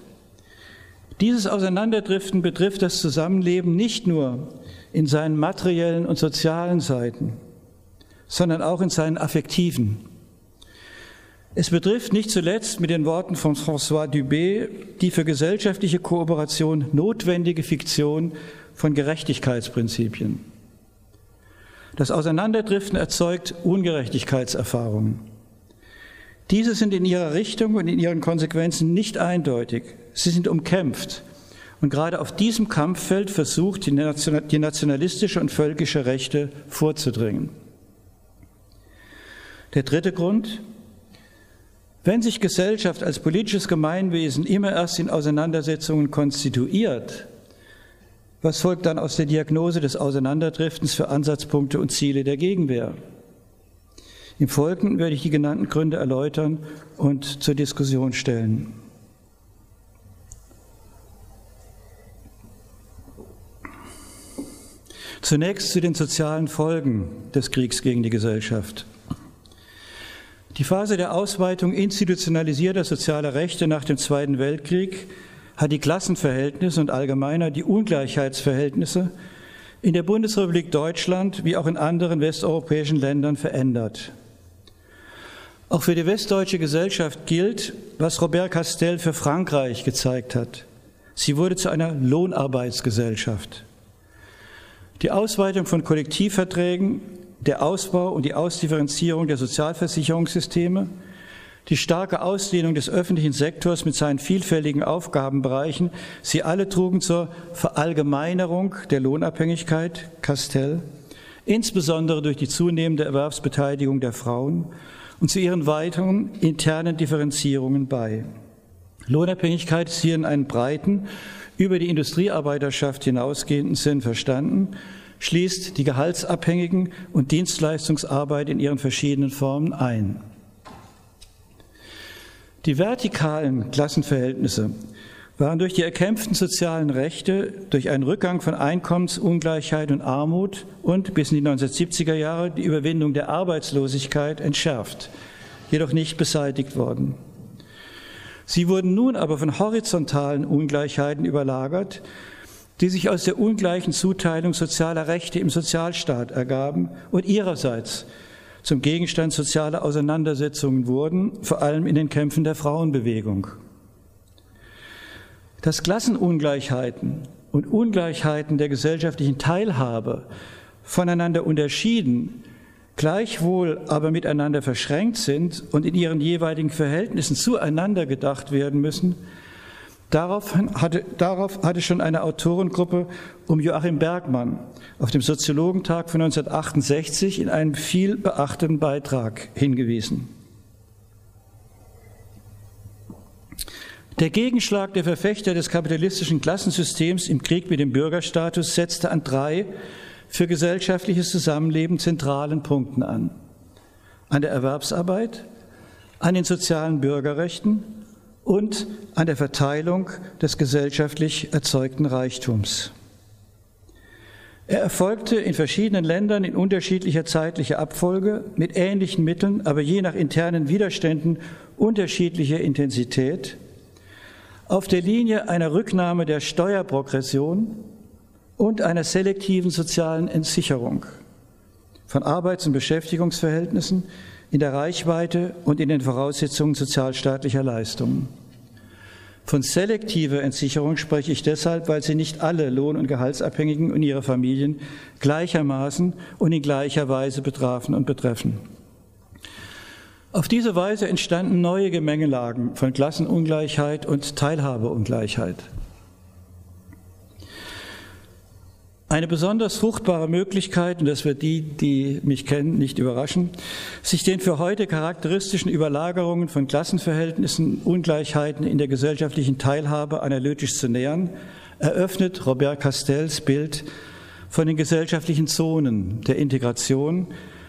Dieses Auseinanderdriften betrifft das Zusammenleben nicht nur in seinen materiellen und sozialen Seiten, sondern auch in seinen affektiven. Es betrifft nicht zuletzt mit den Worten von François Dubé die für gesellschaftliche Kooperation notwendige Fiktion von Gerechtigkeitsprinzipien. Das Auseinanderdriften erzeugt Ungerechtigkeitserfahrungen. Diese sind in ihrer Richtung und in ihren Konsequenzen nicht eindeutig. Sie sind umkämpft. Und gerade auf diesem Kampffeld versucht die nationalistische und völkische Rechte vorzudringen. Der dritte Grund, wenn sich Gesellschaft als politisches Gemeinwesen immer erst in Auseinandersetzungen konstituiert, was folgt dann aus der Diagnose des Auseinanderdriftens für Ansatzpunkte und Ziele der Gegenwehr? Im Folgenden werde ich die genannten Gründe erläutern und zur Diskussion stellen. Zunächst zu den sozialen Folgen des Kriegs gegen die Gesellschaft. Die Phase der Ausweitung institutionalisierter sozialer Rechte nach dem Zweiten Weltkrieg hat die Klassenverhältnisse und allgemeiner die Ungleichheitsverhältnisse in der Bundesrepublik Deutschland wie auch in anderen westeuropäischen Ländern verändert. Auch für die westdeutsche Gesellschaft gilt, was Robert Castell für Frankreich gezeigt hat. Sie wurde zu einer Lohnarbeitsgesellschaft. Die Ausweitung von Kollektivverträgen der Ausbau und die Ausdifferenzierung der Sozialversicherungssysteme, die starke Ausdehnung des öffentlichen Sektors mit seinen vielfältigen Aufgabenbereichen, sie alle trugen zur Verallgemeinerung der Lohnabhängigkeit, Castell, insbesondere durch die zunehmende Erwerbsbeteiligung der Frauen und zu ihren weiteren internen Differenzierungen bei. Lohnabhängigkeit ist hier in einem breiten, über die Industriearbeiterschaft hinausgehenden Sinn verstanden schließt die gehaltsabhängigen und Dienstleistungsarbeit in ihren verschiedenen Formen ein. Die vertikalen Klassenverhältnisse waren durch die erkämpften sozialen Rechte, durch einen Rückgang von Einkommensungleichheit und Armut und bis in die 1970er Jahre die Überwindung der Arbeitslosigkeit entschärft, jedoch nicht beseitigt worden. Sie wurden nun aber von horizontalen Ungleichheiten überlagert, die sich aus der ungleichen Zuteilung sozialer Rechte im Sozialstaat ergaben und ihrerseits zum Gegenstand sozialer Auseinandersetzungen wurden, vor allem in den Kämpfen der Frauenbewegung. Dass Klassenungleichheiten und Ungleichheiten der gesellschaftlichen Teilhabe voneinander unterschieden, gleichwohl aber miteinander verschränkt sind und in ihren jeweiligen Verhältnissen zueinander gedacht werden müssen, Darauf hatte, darauf hatte schon eine Autorengruppe um Joachim Bergmann auf dem Soziologentag von 1968 in einem viel beachteten Beitrag hingewiesen. Der Gegenschlag der Verfechter des kapitalistischen Klassensystems im Krieg mit dem Bürgerstatus setzte an drei für gesellschaftliches Zusammenleben zentralen Punkten an. An der Erwerbsarbeit, an den sozialen Bürgerrechten und an der Verteilung des gesellschaftlich erzeugten Reichtums. Er erfolgte in verschiedenen Ländern in unterschiedlicher zeitlicher Abfolge mit ähnlichen Mitteln, aber je nach internen Widerständen unterschiedlicher Intensität, auf der Linie einer Rücknahme der Steuerprogression und einer selektiven sozialen Entsicherung von Arbeits- und Beschäftigungsverhältnissen in der Reichweite und in den Voraussetzungen sozialstaatlicher Leistungen. Von selektiver Entsicherung spreche ich deshalb, weil sie nicht alle Lohn- und Gehaltsabhängigen und ihre Familien gleichermaßen und in gleicher Weise betrafen und betreffen. Auf diese Weise entstanden neue Gemengelagen von Klassenungleichheit und Teilhabeungleichheit. Eine besonders fruchtbare Möglichkeit, und das wird die, die mich kennen, nicht überraschen, sich den für heute charakteristischen Überlagerungen von Klassenverhältnissen, Ungleichheiten in der gesellschaftlichen Teilhabe analytisch zu nähern, eröffnet Robert Castells Bild von den gesellschaftlichen Zonen der Integration,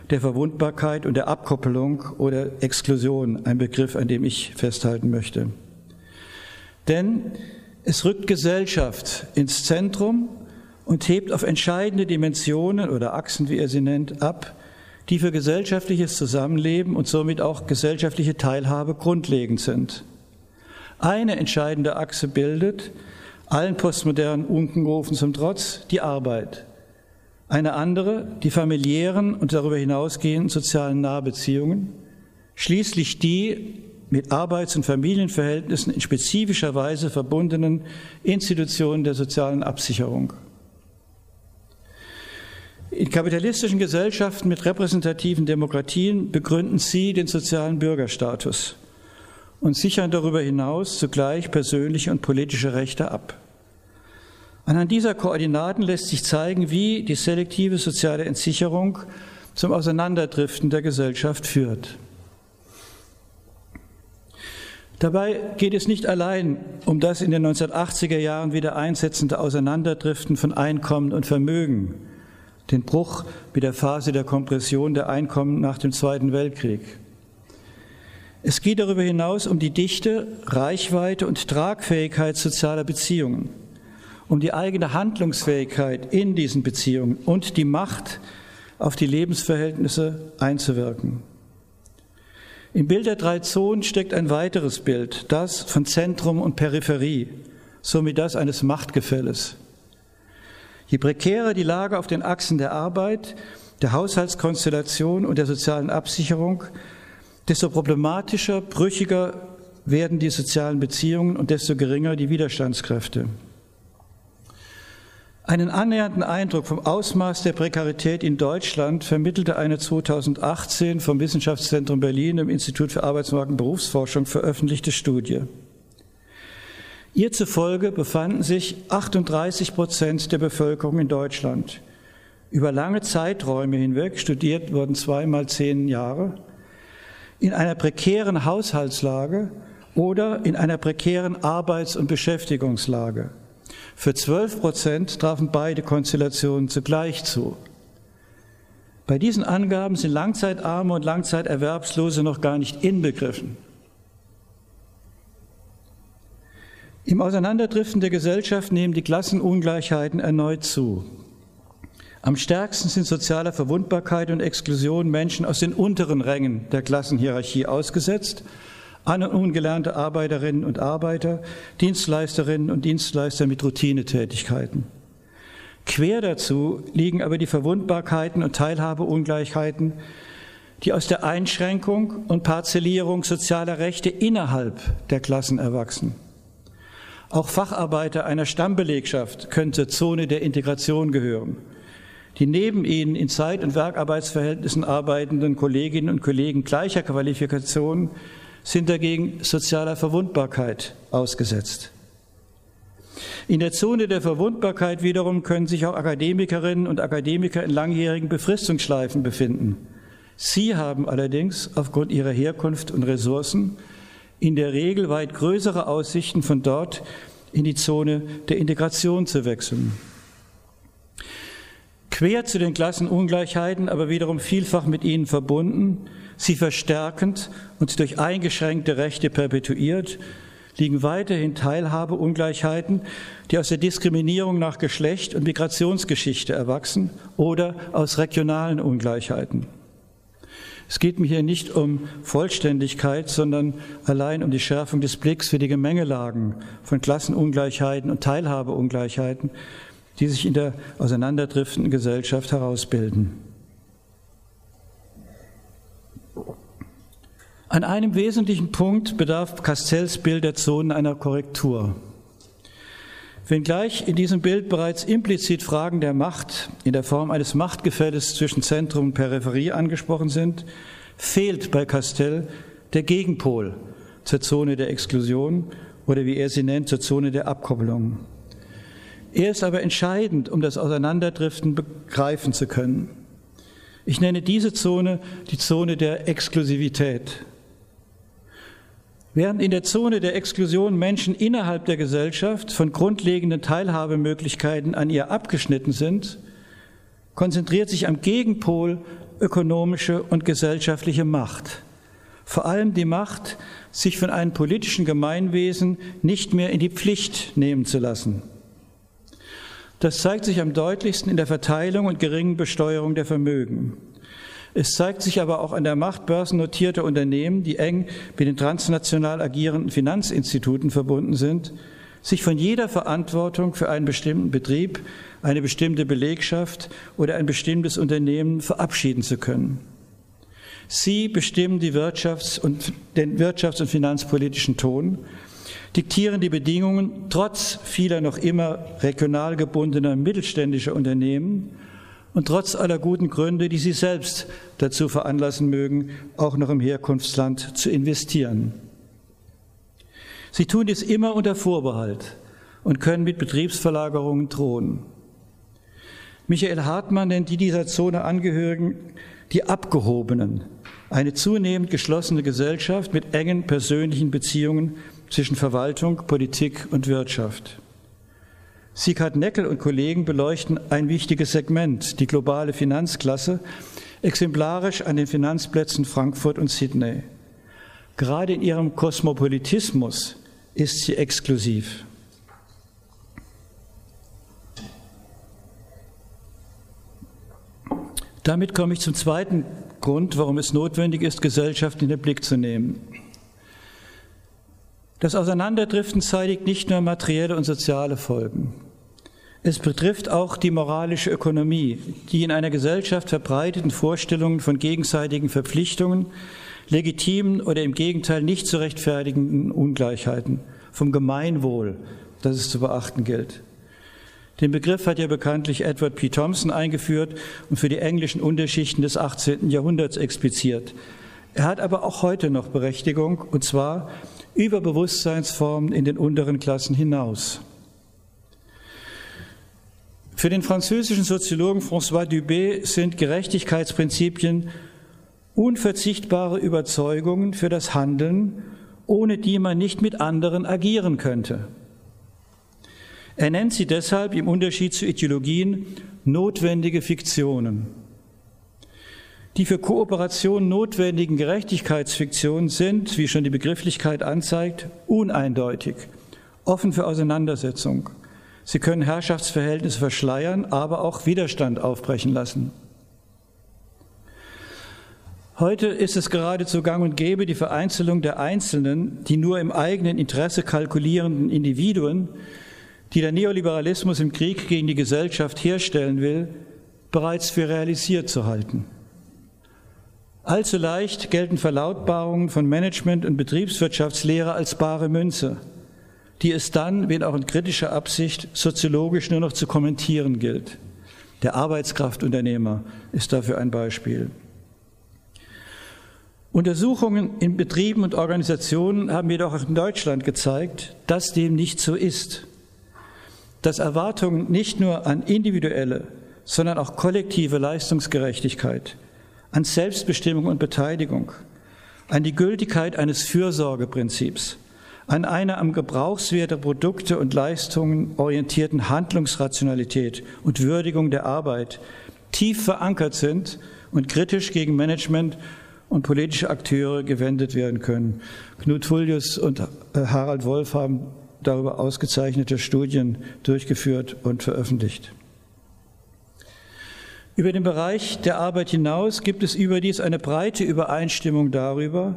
der Verwundbarkeit und der Abkoppelung oder Exklusion, ein Begriff, an dem ich festhalten möchte. Denn es rückt Gesellschaft ins Zentrum und hebt auf entscheidende Dimensionen oder Achsen, wie er sie nennt, ab, die für gesellschaftliches Zusammenleben und somit auch gesellschaftliche Teilhabe grundlegend sind. Eine entscheidende Achse bildet, allen postmodernen Unkenrufen zum Trotz, die Arbeit. Eine andere, die familiären und darüber hinausgehenden sozialen Nahbeziehungen. Schließlich die mit Arbeits- und Familienverhältnissen in spezifischer Weise verbundenen Institutionen der sozialen Absicherung. In kapitalistischen Gesellschaften mit repräsentativen Demokratien begründen sie den sozialen Bürgerstatus und sichern darüber hinaus zugleich persönliche und politische Rechte ab. Anhand dieser Koordinaten lässt sich zeigen, wie die selektive soziale Entsicherung zum Auseinanderdriften der Gesellschaft führt. Dabei geht es nicht allein um das in den 1980er Jahren wieder einsetzende Auseinanderdriften von Einkommen und Vermögen, den Bruch mit der Phase der Kompression der Einkommen nach dem Zweiten Weltkrieg. Es geht darüber hinaus um die Dichte, Reichweite und Tragfähigkeit sozialer Beziehungen, um die eigene Handlungsfähigkeit in diesen Beziehungen und die Macht, auf die Lebensverhältnisse einzuwirken. Im Bild der drei Zonen steckt ein weiteres Bild, das von Zentrum und Peripherie, somit das eines Machtgefälles. Je prekärer die Lage auf den Achsen der Arbeit, der Haushaltskonstellation und der sozialen Absicherung, desto problematischer, brüchiger werden die sozialen Beziehungen und desto geringer die Widerstandskräfte. Einen annähernden Eindruck vom Ausmaß der Prekarität in Deutschland vermittelte eine 2018 vom Wissenschaftszentrum Berlin im Institut für Arbeitsmarkt und Berufsforschung veröffentlichte Studie. Ihr zufolge befanden sich 38 Prozent der Bevölkerung in Deutschland über lange Zeiträume hinweg, studiert wurden zweimal zehn Jahre, in einer prekären Haushaltslage oder in einer prekären Arbeits- und Beschäftigungslage. Für 12 Prozent trafen beide Konstellationen zugleich zu. Bei diesen Angaben sind Langzeitarme und Langzeiterwerbslose noch gar nicht inbegriffen. Im Auseinanderdriften der Gesellschaft nehmen die Klassenungleichheiten erneut zu. Am stärksten sind sozialer Verwundbarkeit und Exklusion Menschen aus den unteren Rängen der Klassenhierarchie ausgesetzt, an- und ungelernte Arbeiterinnen und Arbeiter, Dienstleisterinnen und Dienstleister mit Routinetätigkeiten. Quer dazu liegen aber die Verwundbarkeiten und Teilhabeungleichheiten, die aus der Einschränkung und Parzellierung sozialer Rechte innerhalb der Klassen erwachsen. Auch Facharbeiter einer Stammbelegschaft zur Zone der Integration gehören. Die neben ihnen in Zeit- und Werkarbeitsverhältnissen arbeitenden Kolleginnen und Kollegen gleicher Qualifikation sind dagegen sozialer Verwundbarkeit ausgesetzt. In der Zone der Verwundbarkeit wiederum können sich auch Akademikerinnen und Akademiker in langjährigen Befristungsschleifen befinden. Sie haben allerdings aufgrund ihrer Herkunft und Ressourcen in der Regel weit größere Aussichten, von dort in die Zone der Integration zu wechseln. Quer zu den Klassenungleichheiten, aber wiederum vielfach mit ihnen verbunden, sie verstärkend und durch eingeschränkte Rechte perpetuiert, liegen weiterhin Teilhabeungleichheiten, die aus der Diskriminierung nach Geschlecht und Migrationsgeschichte erwachsen oder aus regionalen Ungleichheiten. Es geht mir hier nicht um Vollständigkeit, sondern allein um die Schärfung des Blicks für die Gemengelagen von Klassenungleichheiten und Teilhabeungleichheiten, die sich in der auseinanderdriftenden Gesellschaft herausbilden. An einem wesentlichen Punkt bedarf Castells Bild der Zonen einer Korrektur. Wenngleich in diesem Bild bereits implizit Fragen der Macht in der Form eines Machtgefälles zwischen Zentrum und Peripherie angesprochen sind, fehlt bei Castell der Gegenpol zur Zone der Exklusion oder wie er sie nennt, zur Zone der Abkopplung. Er ist aber entscheidend, um das Auseinanderdriften begreifen zu können. Ich nenne diese Zone die Zone der Exklusivität. Während in der Zone der Exklusion Menschen innerhalb der Gesellschaft von grundlegenden Teilhabemöglichkeiten an ihr abgeschnitten sind, konzentriert sich am Gegenpol ökonomische und gesellschaftliche Macht. Vor allem die Macht, sich von einem politischen Gemeinwesen nicht mehr in die Pflicht nehmen zu lassen. Das zeigt sich am deutlichsten in der Verteilung und geringen Besteuerung der Vermögen. Es zeigt sich aber auch an der Macht börsennotierter Unternehmen, die eng mit den transnational agierenden Finanzinstituten verbunden sind, sich von jeder Verantwortung für einen bestimmten Betrieb, eine bestimmte Belegschaft oder ein bestimmtes Unternehmen verabschieden zu können. Sie bestimmen Wirtschafts- den wirtschafts- und finanzpolitischen Ton, diktieren die Bedingungen trotz vieler noch immer regional gebundener mittelständischer Unternehmen und trotz aller guten Gründe, die sie selbst dazu veranlassen mögen, auch noch im Herkunftsland zu investieren. Sie tun dies immer unter Vorbehalt und können mit Betriebsverlagerungen drohen. Michael Hartmann nennt die dieser Zone Angehörigen die Abgehobenen, eine zunehmend geschlossene Gesellschaft mit engen persönlichen Beziehungen zwischen Verwaltung, Politik und Wirtschaft. Sieghard Neckel und Kollegen beleuchten ein wichtiges Segment, die globale Finanzklasse, exemplarisch an den Finanzplätzen Frankfurt und Sydney. Gerade in ihrem Kosmopolitismus ist sie exklusiv. Damit komme ich zum zweiten Grund, warum es notwendig ist, Gesellschaft in den Blick zu nehmen. Das Auseinanderdriften zeitigt nicht nur materielle und soziale Folgen. Es betrifft auch die moralische Ökonomie, die in einer Gesellschaft verbreiteten Vorstellungen von gegenseitigen Verpflichtungen, legitimen oder im Gegenteil nicht zu rechtfertigenden Ungleichheiten, vom Gemeinwohl, das es zu beachten gilt. Den Begriff hat ja bekanntlich Edward P. Thompson eingeführt und für die englischen Unterschichten des 18. Jahrhunderts expliziert. Er hat aber auch heute noch Berechtigung, und zwar über Bewusstseinsformen in den unteren Klassen hinaus. Für den französischen Soziologen François Dubé sind Gerechtigkeitsprinzipien unverzichtbare Überzeugungen für das Handeln, ohne die man nicht mit anderen agieren könnte. Er nennt sie deshalb im Unterschied zu Ideologien notwendige Fiktionen. Die für Kooperation notwendigen Gerechtigkeitsfiktionen sind, wie schon die Begrifflichkeit anzeigt, uneindeutig, offen für Auseinandersetzung Sie können Herrschaftsverhältnisse verschleiern, aber auch Widerstand aufbrechen lassen. Heute ist es geradezu gang und gäbe, die Vereinzelung der Einzelnen, die nur im eigenen Interesse kalkulierenden Individuen, die der Neoliberalismus im Krieg gegen die Gesellschaft herstellen will, bereits für realisiert zu halten. Allzu leicht gelten Verlautbarungen von Management- und Betriebswirtschaftslehre als bare Münze die es dann, wenn auch in kritischer Absicht, soziologisch nur noch zu kommentieren gilt. Der Arbeitskraftunternehmer ist dafür ein Beispiel. Untersuchungen in Betrieben und Organisationen haben jedoch auch in Deutschland gezeigt, dass dem nicht so ist. Dass Erwartungen nicht nur an individuelle, sondern auch kollektive Leistungsgerechtigkeit, an Selbstbestimmung und Beteiligung, an die Gültigkeit eines Fürsorgeprinzips, an einer am Gebrauchswert der Produkte und Leistungen orientierten Handlungsrationalität und Würdigung der Arbeit tief verankert sind und kritisch gegen Management und politische Akteure gewendet werden können. Knut Fullius und äh, Harald Wolf haben darüber ausgezeichnete Studien durchgeführt und veröffentlicht. Über den Bereich der Arbeit hinaus gibt es überdies eine breite Übereinstimmung darüber,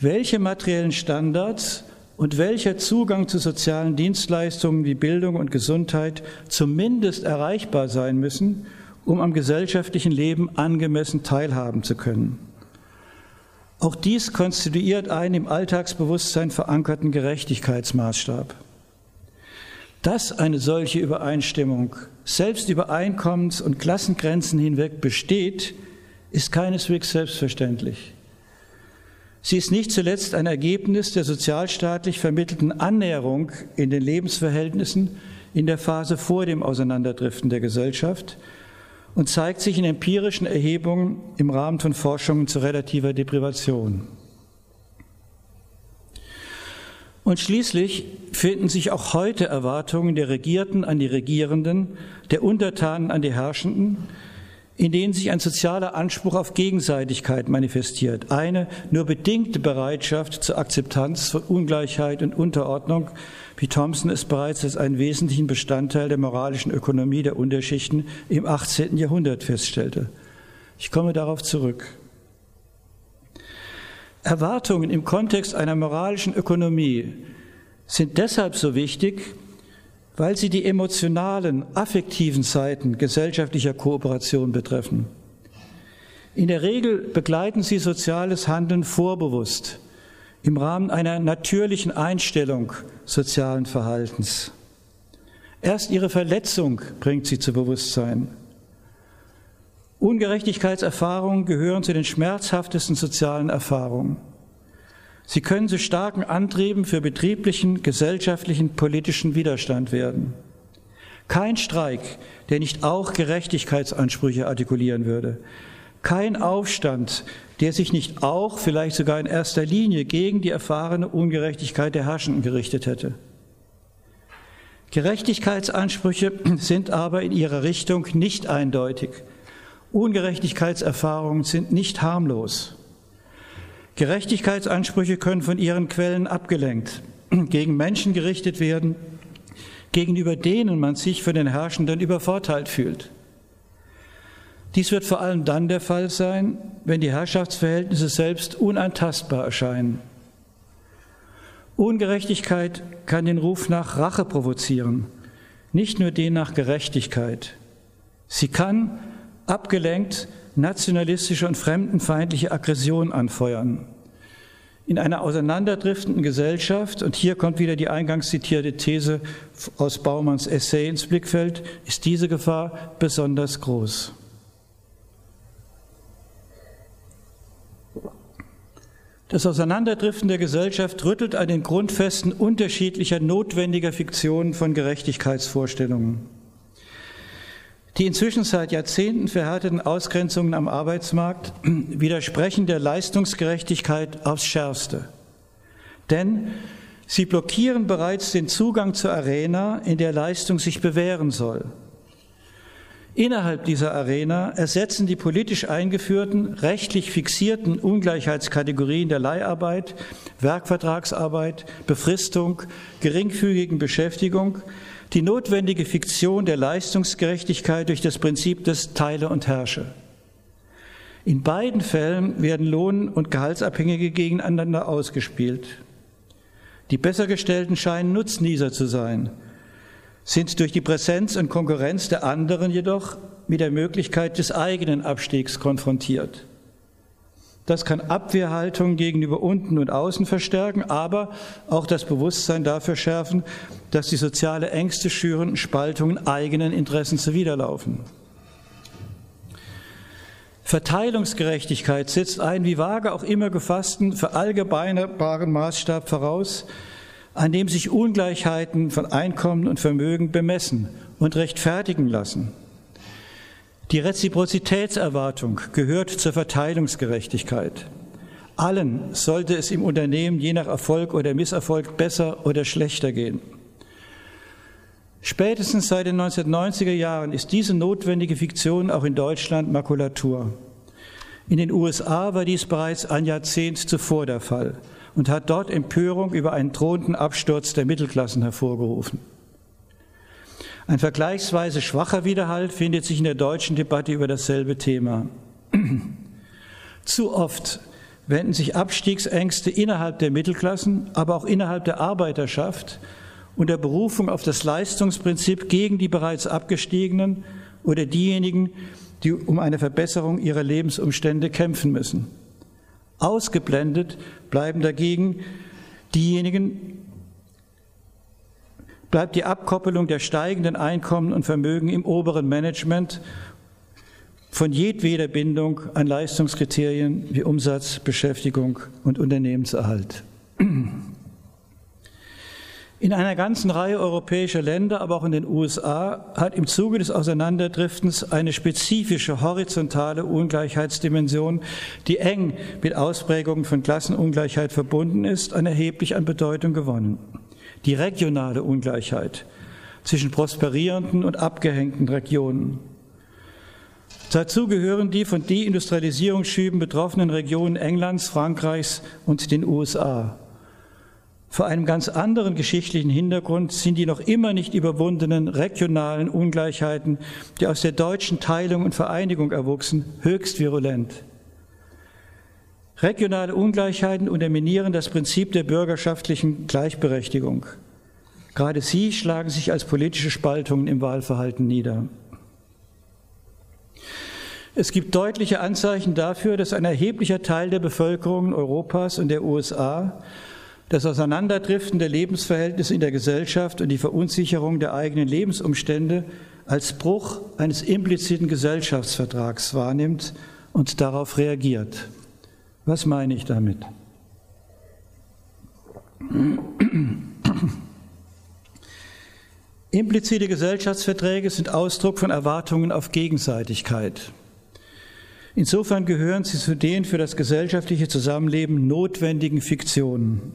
welche materiellen Standards und welcher Zugang zu sozialen Dienstleistungen wie Bildung und Gesundheit zumindest erreichbar sein müssen, um am gesellschaftlichen Leben angemessen teilhaben zu können. Auch dies konstituiert einen im Alltagsbewusstsein verankerten Gerechtigkeitsmaßstab. Dass eine solche Übereinstimmung selbst über Einkommens- und Klassengrenzen hinweg besteht, ist keineswegs selbstverständlich. Sie ist nicht zuletzt ein Ergebnis der sozialstaatlich vermittelten Annäherung in den Lebensverhältnissen in der Phase vor dem Auseinanderdriften der Gesellschaft und zeigt sich in empirischen Erhebungen im Rahmen von Forschungen zu relativer Deprivation. Und schließlich finden sich auch heute Erwartungen der Regierten an die Regierenden, der Untertanen an die Herrschenden, in denen sich ein sozialer Anspruch auf Gegenseitigkeit manifestiert, eine nur bedingte Bereitschaft zur Akzeptanz von Ungleichheit und Unterordnung, wie Thompson es bereits als einen wesentlichen Bestandteil der moralischen Ökonomie der Unterschichten im 18. Jahrhundert feststellte. Ich komme darauf zurück. Erwartungen im Kontext einer moralischen Ökonomie sind deshalb so wichtig, weil sie die emotionalen, affektiven Seiten gesellschaftlicher Kooperation betreffen. In der Regel begleiten sie soziales Handeln vorbewusst im Rahmen einer natürlichen Einstellung sozialen Verhaltens. Erst ihre Verletzung bringt sie zu Bewusstsein. Ungerechtigkeitserfahrungen gehören zu den schmerzhaftesten sozialen Erfahrungen. Sie können zu starken Antrieben für betrieblichen, gesellschaftlichen, politischen Widerstand werden. Kein Streik, der nicht auch Gerechtigkeitsansprüche artikulieren würde. Kein Aufstand, der sich nicht auch, vielleicht sogar in erster Linie, gegen die erfahrene Ungerechtigkeit der Herrschenden gerichtet hätte. Gerechtigkeitsansprüche sind aber in ihrer Richtung nicht eindeutig. Ungerechtigkeitserfahrungen sind nicht harmlos. Gerechtigkeitsansprüche können von ihren Quellen abgelenkt, gegen Menschen gerichtet werden, gegenüber denen man sich von den Herrschenden übervorteilt fühlt. Dies wird vor allem dann der Fall sein, wenn die Herrschaftsverhältnisse selbst unantastbar erscheinen. Ungerechtigkeit kann den Ruf nach Rache provozieren, nicht nur den nach Gerechtigkeit. Sie kann, abgelenkt, nationalistische und fremdenfeindliche Aggression anfeuern. In einer auseinanderdriftenden Gesellschaft, und hier kommt wieder die eingangs zitierte These aus Baumanns Essay ins Blickfeld, ist diese Gefahr besonders groß. Das Auseinanderdriften der Gesellschaft rüttelt an den Grundfesten unterschiedlicher notwendiger Fiktionen von Gerechtigkeitsvorstellungen. Die inzwischen seit Jahrzehnten verhärteten Ausgrenzungen am Arbeitsmarkt widersprechen der Leistungsgerechtigkeit aufs schärfste. Denn sie blockieren bereits den Zugang zur Arena, in der Leistung sich bewähren soll. Innerhalb dieser Arena ersetzen die politisch eingeführten, rechtlich fixierten Ungleichheitskategorien der Leiharbeit, Werkvertragsarbeit, Befristung, geringfügigen Beschäftigung die notwendige Fiktion der Leistungsgerechtigkeit durch das Prinzip des Teile und Herrsche. In beiden Fällen werden Lohn- und Gehaltsabhängige gegeneinander ausgespielt. Die Bessergestellten scheinen Nutznießer zu sein, sind durch die Präsenz und Konkurrenz der anderen jedoch mit der Möglichkeit des eigenen Abstiegs konfrontiert. Das kann Abwehrhaltung gegenüber unten und außen verstärken, aber auch das Bewusstsein dafür schärfen, dass die soziale Ängste schürenden Spaltungen eigenen Interessen zuwiderlaufen. Verteilungsgerechtigkeit setzt einen wie vage auch immer gefassten, verallgemeinerbaren Maßstab voraus, an dem sich Ungleichheiten von Einkommen und Vermögen bemessen und rechtfertigen lassen. Die Reziprozitätserwartung gehört zur Verteilungsgerechtigkeit. Allen sollte es im Unternehmen je nach Erfolg oder Misserfolg besser oder schlechter gehen. Spätestens seit den 1990er Jahren ist diese notwendige Fiktion auch in Deutschland Makulatur. In den USA war dies bereits ein Jahrzehnt zuvor der Fall und hat dort Empörung über einen drohenden Absturz der Mittelklassen hervorgerufen. Ein vergleichsweise schwacher Widerhalt findet sich in der deutschen Debatte über dasselbe Thema. Zu oft wenden sich Abstiegsängste innerhalb der Mittelklassen, aber auch innerhalb der Arbeiterschaft unter Berufung auf das Leistungsprinzip gegen die bereits Abgestiegenen oder diejenigen, die um eine Verbesserung ihrer Lebensumstände kämpfen müssen. Ausgeblendet bleiben dagegen diejenigen, bleibt die Abkoppelung der steigenden Einkommen und Vermögen im oberen Management von jedweder Bindung an Leistungskriterien wie Umsatz, Beschäftigung und Unternehmenserhalt. In einer ganzen Reihe europäischer Länder, aber auch in den USA, hat im Zuge des Auseinanderdriftens eine spezifische horizontale Ungleichheitsdimension, die eng mit Ausprägungen von Klassenungleichheit verbunden ist, an erheblich an Bedeutung gewonnen. Die regionale Ungleichheit zwischen prosperierenden und abgehängten Regionen. Dazu gehören die von Deindustrialisierungsschüben betroffenen Regionen Englands, Frankreichs und den USA. Vor einem ganz anderen geschichtlichen Hintergrund sind die noch immer nicht überwundenen regionalen Ungleichheiten, die aus der deutschen Teilung und Vereinigung erwuchsen, höchst virulent. Regionale Ungleichheiten unterminieren das Prinzip der bürgerschaftlichen Gleichberechtigung. Gerade sie schlagen sich als politische Spaltungen im Wahlverhalten nieder. Es gibt deutliche Anzeichen dafür, dass ein erheblicher Teil der Bevölkerung Europas und der USA das Auseinanderdriften der Lebensverhältnisse in der Gesellschaft und die Verunsicherung der eigenen Lebensumstände als Bruch eines impliziten Gesellschaftsvertrags wahrnimmt und darauf reagiert. Was meine ich damit? Implizite Gesellschaftsverträge sind Ausdruck von Erwartungen auf Gegenseitigkeit. Insofern gehören sie zu den für das gesellschaftliche Zusammenleben notwendigen Fiktionen.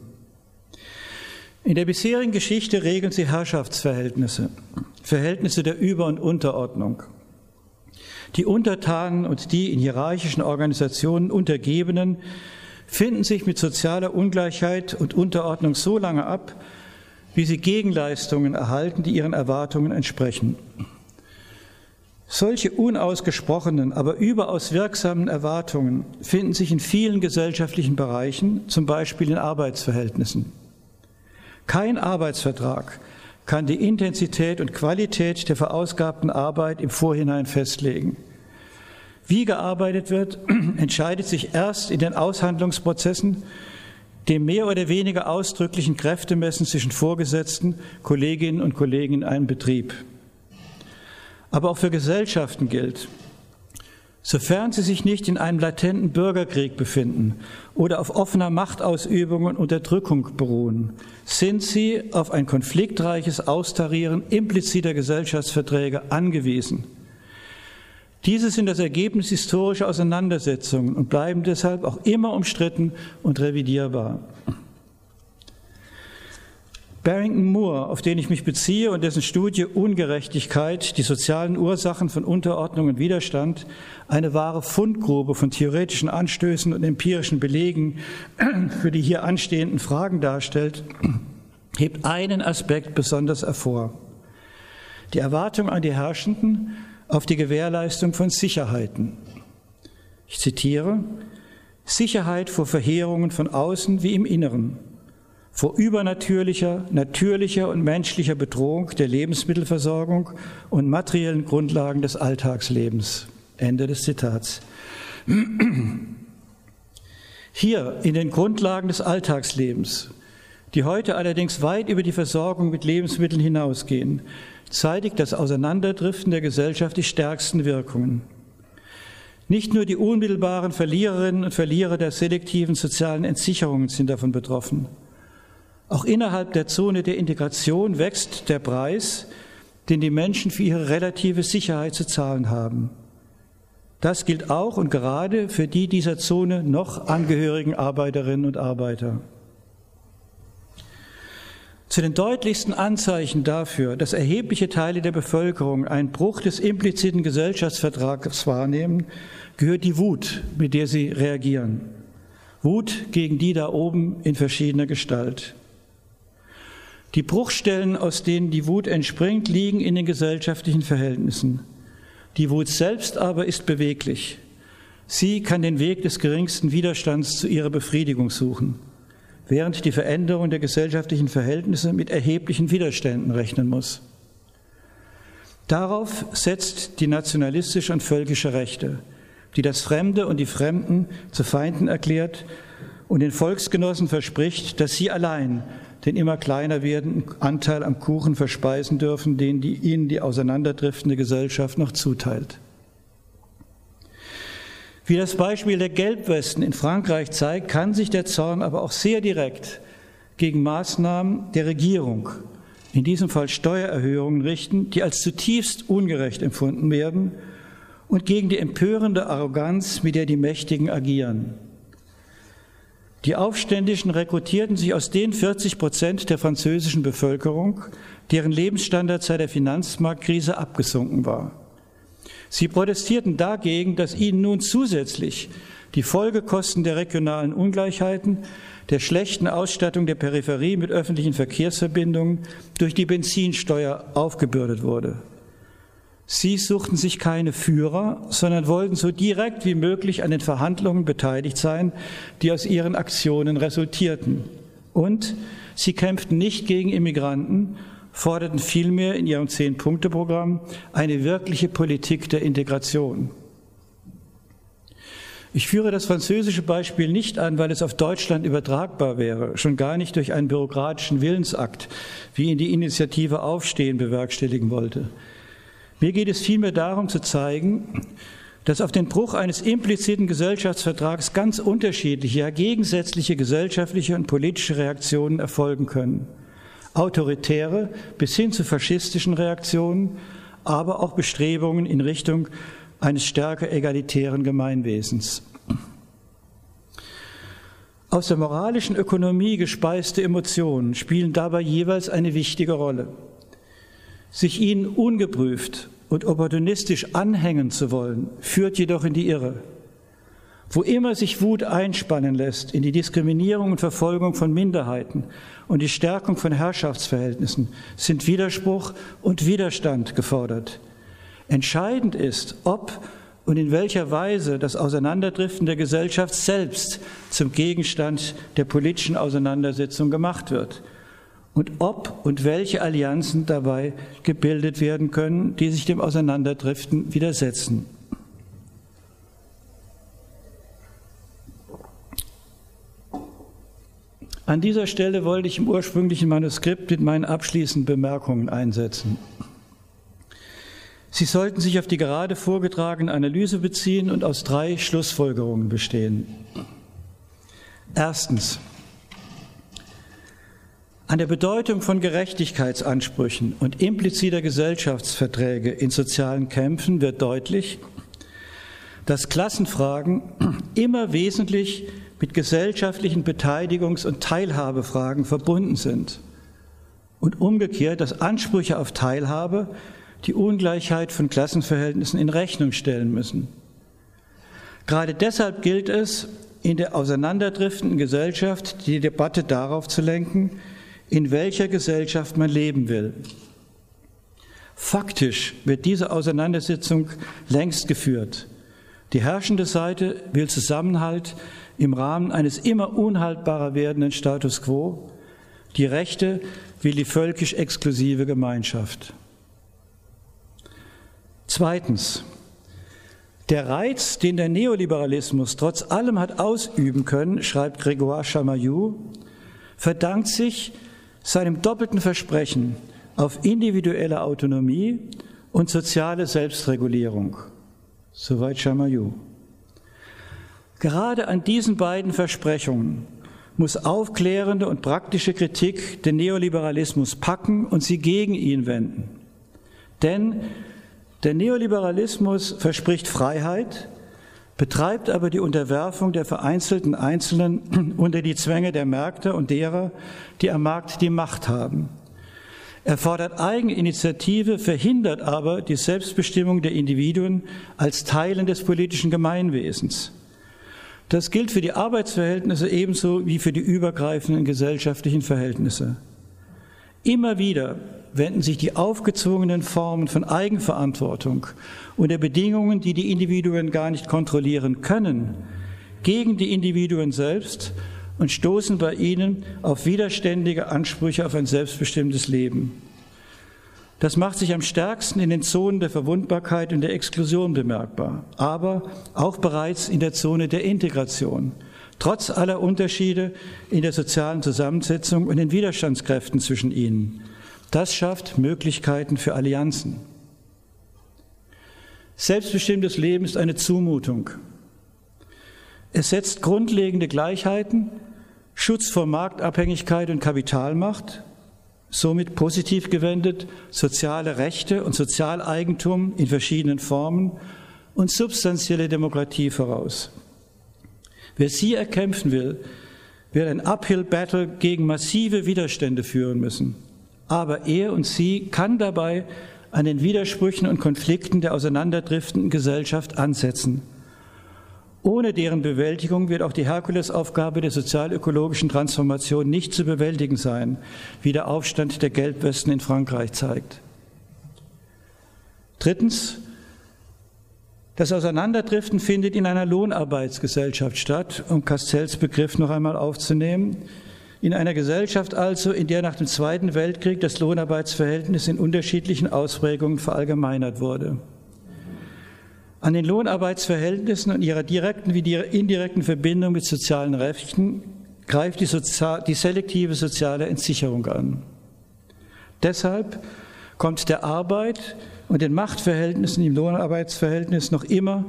In der bisherigen Geschichte regeln sie Herrschaftsverhältnisse, Verhältnisse der Über- und Unterordnung. Die Untertanen und die in hierarchischen Organisationen Untergebenen finden sich mit sozialer Ungleichheit und Unterordnung so lange ab, wie sie Gegenleistungen erhalten, die ihren Erwartungen entsprechen. Solche unausgesprochenen, aber überaus wirksamen Erwartungen finden sich in vielen gesellschaftlichen Bereichen, zum Beispiel in Arbeitsverhältnissen. Kein Arbeitsvertrag kann die Intensität und Qualität der verausgabten Arbeit im Vorhinein festlegen. Wie gearbeitet wird, entscheidet sich erst in den Aushandlungsprozessen, dem mehr oder weniger ausdrücklichen Kräftemessen zwischen Vorgesetzten, Kolleginnen und Kollegen in einem Betrieb aber auch für Gesellschaften gilt. Sofern sie sich nicht in einem latenten Bürgerkrieg befinden oder auf offener Machtausübung und Unterdrückung beruhen, sind sie auf ein konfliktreiches Austarieren impliziter Gesellschaftsverträge angewiesen. Diese sind das Ergebnis historischer Auseinandersetzungen und bleiben deshalb auch immer umstritten und revidierbar. Barrington Moore, auf den ich mich beziehe und dessen Studie Ungerechtigkeit, die sozialen Ursachen von Unterordnung und Widerstand, eine wahre Fundgrube von theoretischen Anstößen und empirischen Belegen für die hier anstehenden Fragen darstellt, hebt einen Aspekt besonders hervor. Die Erwartung an die Herrschenden auf die Gewährleistung von Sicherheiten. Ich zitiere, Sicherheit vor Verheerungen von außen wie im Inneren vor übernatürlicher, natürlicher und menschlicher Bedrohung der Lebensmittelversorgung und materiellen Grundlagen des Alltagslebens. Ende des Zitats. Hier in den Grundlagen des Alltagslebens, die heute allerdings weit über die Versorgung mit Lebensmitteln hinausgehen, zeitigt das Auseinanderdriften der Gesellschaft die stärksten Wirkungen. Nicht nur die unmittelbaren Verliererinnen und Verlierer der selektiven sozialen Entsicherungen sind davon betroffen. Auch innerhalb der Zone der Integration wächst der Preis, den die Menschen für ihre relative Sicherheit zu zahlen haben. Das gilt auch und gerade für die dieser Zone noch angehörigen Arbeiterinnen und Arbeiter. Zu den deutlichsten Anzeichen dafür, dass erhebliche Teile der Bevölkerung einen Bruch des impliziten Gesellschaftsvertrags wahrnehmen, gehört die Wut, mit der sie reagieren. Wut gegen die da oben in verschiedener Gestalt. Die Bruchstellen, aus denen die Wut entspringt, liegen in den gesellschaftlichen Verhältnissen. Die Wut selbst aber ist beweglich. Sie kann den Weg des geringsten Widerstands zu ihrer Befriedigung suchen, während die Veränderung der gesellschaftlichen Verhältnisse mit erheblichen Widerständen rechnen muss. Darauf setzt die nationalistische und völkische Rechte, die das Fremde und die Fremden zu Feinden erklärt und den Volksgenossen verspricht, dass sie allein den immer kleiner werdenden Anteil am Kuchen verspeisen dürfen, den die, ihnen die auseinanderdriftende Gesellschaft noch zuteilt. Wie das Beispiel der Gelbwesten in Frankreich zeigt, kann sich der Zorn aber auch sehr direkt gegen Maßnahmen der Regierung, in diesem Fall Steuererhöhungen, richten, die als zutiefst ungerecht empfunden werden und gegen die empörende Arroganz, mit der die Mächtigen agieren. Die Aufständischen rekrutierten sich aus den 40 Prozent der französischen Bevölkerung, deren Lebensstandard seit der Finanzmarktkrise abgesunken war. Sie protestierten dagegen, dass ihnen nun zusätzlich die Folgekosten der regionalen Ungleichheiten, der schlechten Ausstattung der Peripherie mit öffentlichen Verkehrsverbindungen durch die Benzinsteuer aufgebürdet wurde. Sie suchten sich keine Führer, sondern wollten so direkt wie möglich an den Verhandlungen beteiligt sein, die aus ihren Aktionen resultierten. Und sie kämpften nicht gegen Immigranten, forderten vielmehr in ihrem Zehn-Punkte-Programm eine wirkliche Politik der Integration. Ich führe das französische Beispiel nicht an, weil es auf Deutschland übertragbar wäre, schon gar nicht durch einen bürokratischen Willensakt, wie ihn die Initiative Aufstehen bewerkstelligen wollte. Mir geht es vielmehr darum zu zeigen, dass auf den Bruch eines impliziten Gesellschaftsvertrags ganz unterschiedliche, ja gegensätzliche gesellschaftliche und politische Reaktionen erfolgen können autoritäre bis hin zu faschistischen Reaktionen, aber auch Bestrebungen in Richtung eines stärker egalitären Gemeinwesens. Aus der moralischen Ökonomie gespeiste Emotionen spielen dabei jeweils eine wichtige Rolle. Sich ihnen ungeprüft und opportunistisch anhängen zu wollen, führt jedoch in die Irre. Wo immer sich Wut einspannen lässt in die Diskriminierung und Verfolgung von Minderheiten und die Stärkung von Herrschaftsverhältnissen, sind Widerspruch und Widerstand gefordert. Entscheidend ist, ob und in welcher Weise das Auseinanderdriften der Gesellschaft selbst zum Gegenstand der politischen Auseinandersetzung gemacht wird und ob und welche Allianzen dabei gebildet werden können, die sich dem Auseinanderdriften widersetzen. An dieser Stelle wollte ich im ursprünglichen Manuskript mit meinen abschließenden Bemerkungen einsetzen. Sie sollten sich auf die gerade vorgetragene Analyse beziehen und aus drei Schlussfolgerungen bestehen. Erstens. An der Bedeutung von Gerechtigkeitsansprüchen und impliziter Gesellschaftsverträge in sozialen Kämpfen wird deutlich, dass Klassenfragen immer wesentlich mit gesellschaftlichen Beteiligungs- und Teilhabefragen verbunden sind. Und umgekehrt, dass Ansprüche auf Teilhabe die Ungleichheit von Klassenverhältnissen in Rechnung stellen müssen. Gerade deshalb gilt es, in der auseinanderdriftenden Gesellschaft die Debatte darauf zu lenken, in welcher Gesellschaft man leben will. Faktisch wird diese Auseinandersetzung längst geführt. Die herrschende Seite will Zusammenhalt im Rahmen eines immer unhaltbarer werdenden Status quo. Die Rechte will die völkisch exklusive Gemeinschaft. Zweitens. Der Reiz, den der Neoliberalismus trotz allem hat ausüben können, schreibt Grégoire Chamaillou, verdankt sich seinem doppelten Versprechen auf individuelle Autonomie und soziale Selbstregulierung. Soweit Chamaillou. Gerade an diesen beiden Versprechungen muss aufklärende und praktische Kritik den Neoliberalismus packen und sie gegen ihn wenden. Denn der Neoliberalismus verspricht Freiheit, betreibt aber die Unterwerfung der vereinzelten Einzelnen unter die Zwänge der Märkte und derer, die am Markt die Macht haben. Er fordert Eigeninitiative, verhindert aber die Selbstbestimmung der Individuen als Teilen des politischen Gemeinwesens. Das gilt für die Arbeitsverhältnisse ebenso wie für die übergreifenden gesellschaftlichen Verhältnisse. Immer wieder wenden sich die aufgezwungenen Formen von Eigenverantwortung und der Bedingungen, die die Individuen gar nicht kontrollieren können, gegen die Individuen selbst und stoßen bei ihnen auf widerständige Ansprüche auf ein selbstbestimmtes Leben. Das macht sich am stärksten in den Zonen der Verwundbarkeit und der Exklusion bemerkbar, aber auch bereits in der Zone der Integration, trotz aller Unterschiede in der sozialen Zusammensetzung und den Widerstandskräften zwischen ihnen. Das schafft Möglichkeiten für Allianzen. Selbstbestimmtes Leben ist eine Zumutung. Es setzt grundlegende Gleichheiten, Schutz vor Marktabhängigkeit und Kapitalmacht somit positiv gewendet soziale Rechte und Sozialeigentum in verschiedenen Formen und substanzielle Demokratie voraus. Wer sie erkämpfen will, wird ein Uphill Battle gegen massive Widerstände führen müssen. Aber er und sie kann dabei an den Widersprüchen und Konflikten der auseinanderdriftenden Gesellschaft ansetzen ohne deren Bewältigung wird auch die Herkulesaufgabe der sozialökologischen Transformation nicht zu bewältigen sein, wie der Aufstand der Gelbwesten in Frankreich zeigt. Drittens, das Auseinanderdriften findet in einer Lohnarbeitsgesellschaft statt, um Castells Begriff noch einmal aufzunehmen. In einer Gesellschaft also, in der nach dem Zweiten Weltkrieg das Lohnarbeitsverhältnis in unterschiedlichen Ausprägungen verallgemeinert wurde. An den Lohnarbeitsverhältnissen und ihrer direkten wie indirekten Verbindung mit sozialen Rechten greift die, Sozial die selektive soziale Entsicherung an. Deshalb kommt der Arbeit und den Machtverhältnissen im Lohnarbeitsverhältnis noch immer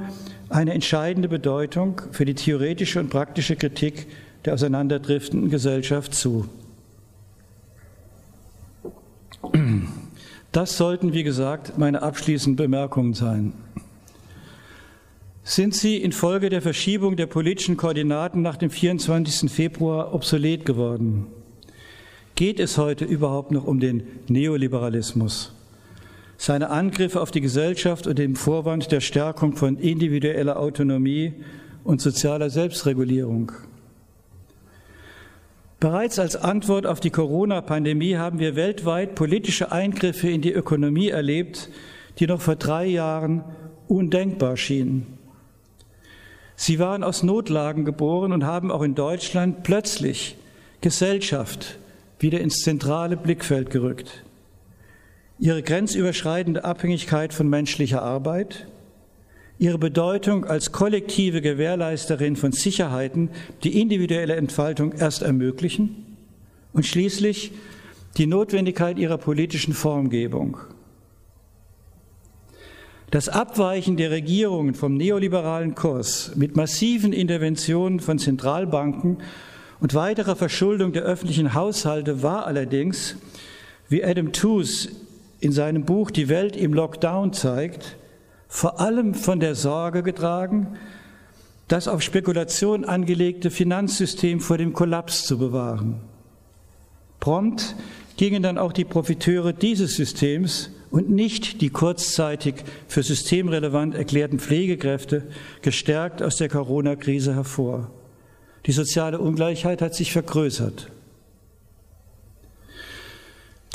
eine entscheidende Bedeutung für die theoretische und praktische Kritik der auseinanderdriftenden Gesellschaft zu. Das sollten, wie gesagt, meine abschließenden Bemerkungen sein. Sind sie infolge der Verschiebung der politischen Koordinaten nach dem 24. Februar obsolet geworden? Geht es heute überhaupt noch um den Neoliberalismus? Seine Angriffe auf die Gesellschaft und den Vorwand der Stärkung von individueller Autonomie und sozialer Selbstregulierung. Bereits als Antwort auf die Corona-Pandemie haben wir weltweit politische Eingriffe in die Ökonomie erlebt, die noch vor drei Jahren undenkbar schienen. Sie waren aus Notlagen geboren und haben auch in Deutschland plötzlich Gesellschaft wieder ins zentrale Blickfeld gerückt. Ihre grenzüberschreitende Abhängigkeit von menschlicher Arbeit, ihre Bedeutung als kollektive Gewährleisterin von Sicherheiten, die individuelle Entfaltung erst ermöglichen und schließlich die Notwendigkeit ihrer politischen Formgebung. Das Abweichen der Regierungen vom neoliberalen Kurs mit massiven Interventionen von Zentralbanken und weiterer Verschuldung der öffentlichen Haushalte war allerdings, wie Adam Tooze in seinem Buch Die Welt im Lockdown zeigt, vor allem von der Sorge getragen, das auf Spekulation angelegte Finanzsystem vor dem Kollaps zu bewahren. Prompt gingen dann auch die Profiteure dieses Systems und nicht die kurzzeitig für systemrelevant erklärten Pflegekräfte gestärkt aus der Corona-Krise hervor. Die soziale Ungleichheit hat sich vergrößert.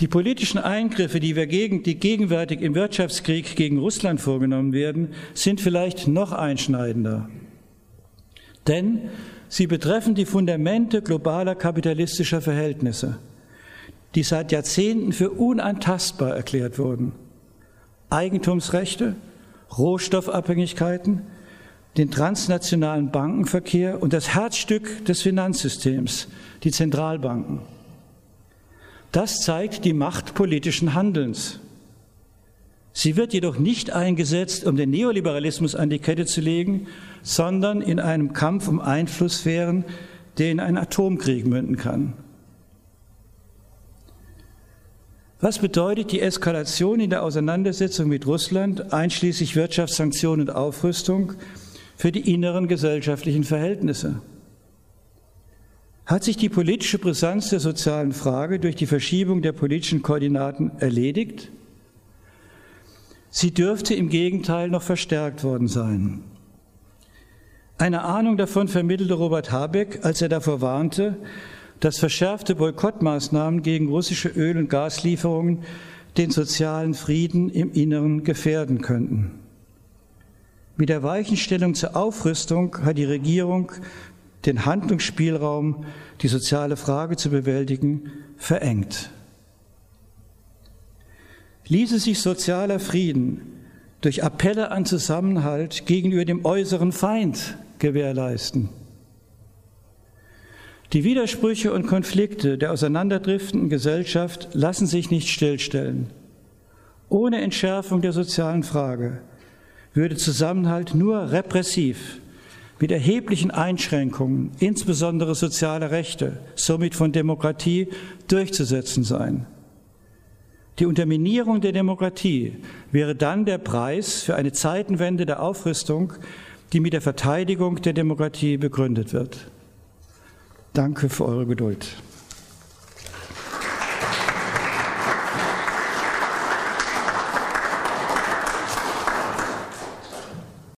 Die politischen Eingriffe, die, wir gegen, die gegenwärtig im Wirtschaftskrieg gegen Russland vorgenommen werden, sind vielleicht noch einschneidender. Denn sie betreffen die Fundamente globaler kapitalistischer Verhältnisse die seit Jahrzehnten für unantastbar erklärt wurden. Eigentumsrechte, Rohstoffabhängigkeiten, den transnationalen Bankenverkehr und das Herzstück des Finanzsystems, die Zentralbanken. Das zeigt die Macht politischen Handelns. Sie wird jedoch nicht eingesetzt, um den Neoliberalismus an die Kette zu legen, sondern in einem Kampf um Einflusssphären, der in einen Atomkrieg münden kann. Was bedeutet die Eskalation in der Auseinandersetzung mit Russland, einschließlich Wirtschaftssanktionen und Aufrüstung, für die inneren gesellschaftlichen Verhältnisse? Hat sich die politische Brisanz der sozialen Frage durch die Verschiebung der politischen Koordinaten erledigt? Sie dürfte im Gegenteil noch verstärkt worden sein. Eine Ahnung davon vermittelte Robert Habeck, als er davor warnte, dass verschärfte Boykottmaßnahmen gegen russische Öl- und Gaslieferungen den sozialen Frieden im Inneren gefährden könnten. Mit der Weichenstellung zur Aufrüstung hat die Regierung den Handlungsspielraum, die soziale Frage zu bewältigen, verengt. Ließe sich sozialer Frieden durch Appelle an Zusammenhalt gegenüber dem äußeren Feind gewährleisten. Die Widersprüche und Konflikte der auseinanderdriftenden Gesellschaft lassen sich nicht stillstellen. Ohne Entschärfung der sozialen Frage würde Zusammenhalt nur repressiv mit erheblichen Einschränkungen, insbesondere sozialer Rechte, somit von Demokratie durchzusetzen sein. Die Unterminierung der Demokratie wäre dann der Preis für eine Zeitenwende der Aufrüstung, die mit der Verteidigung der Demokratie begründet wird. Danke für eure Geduld.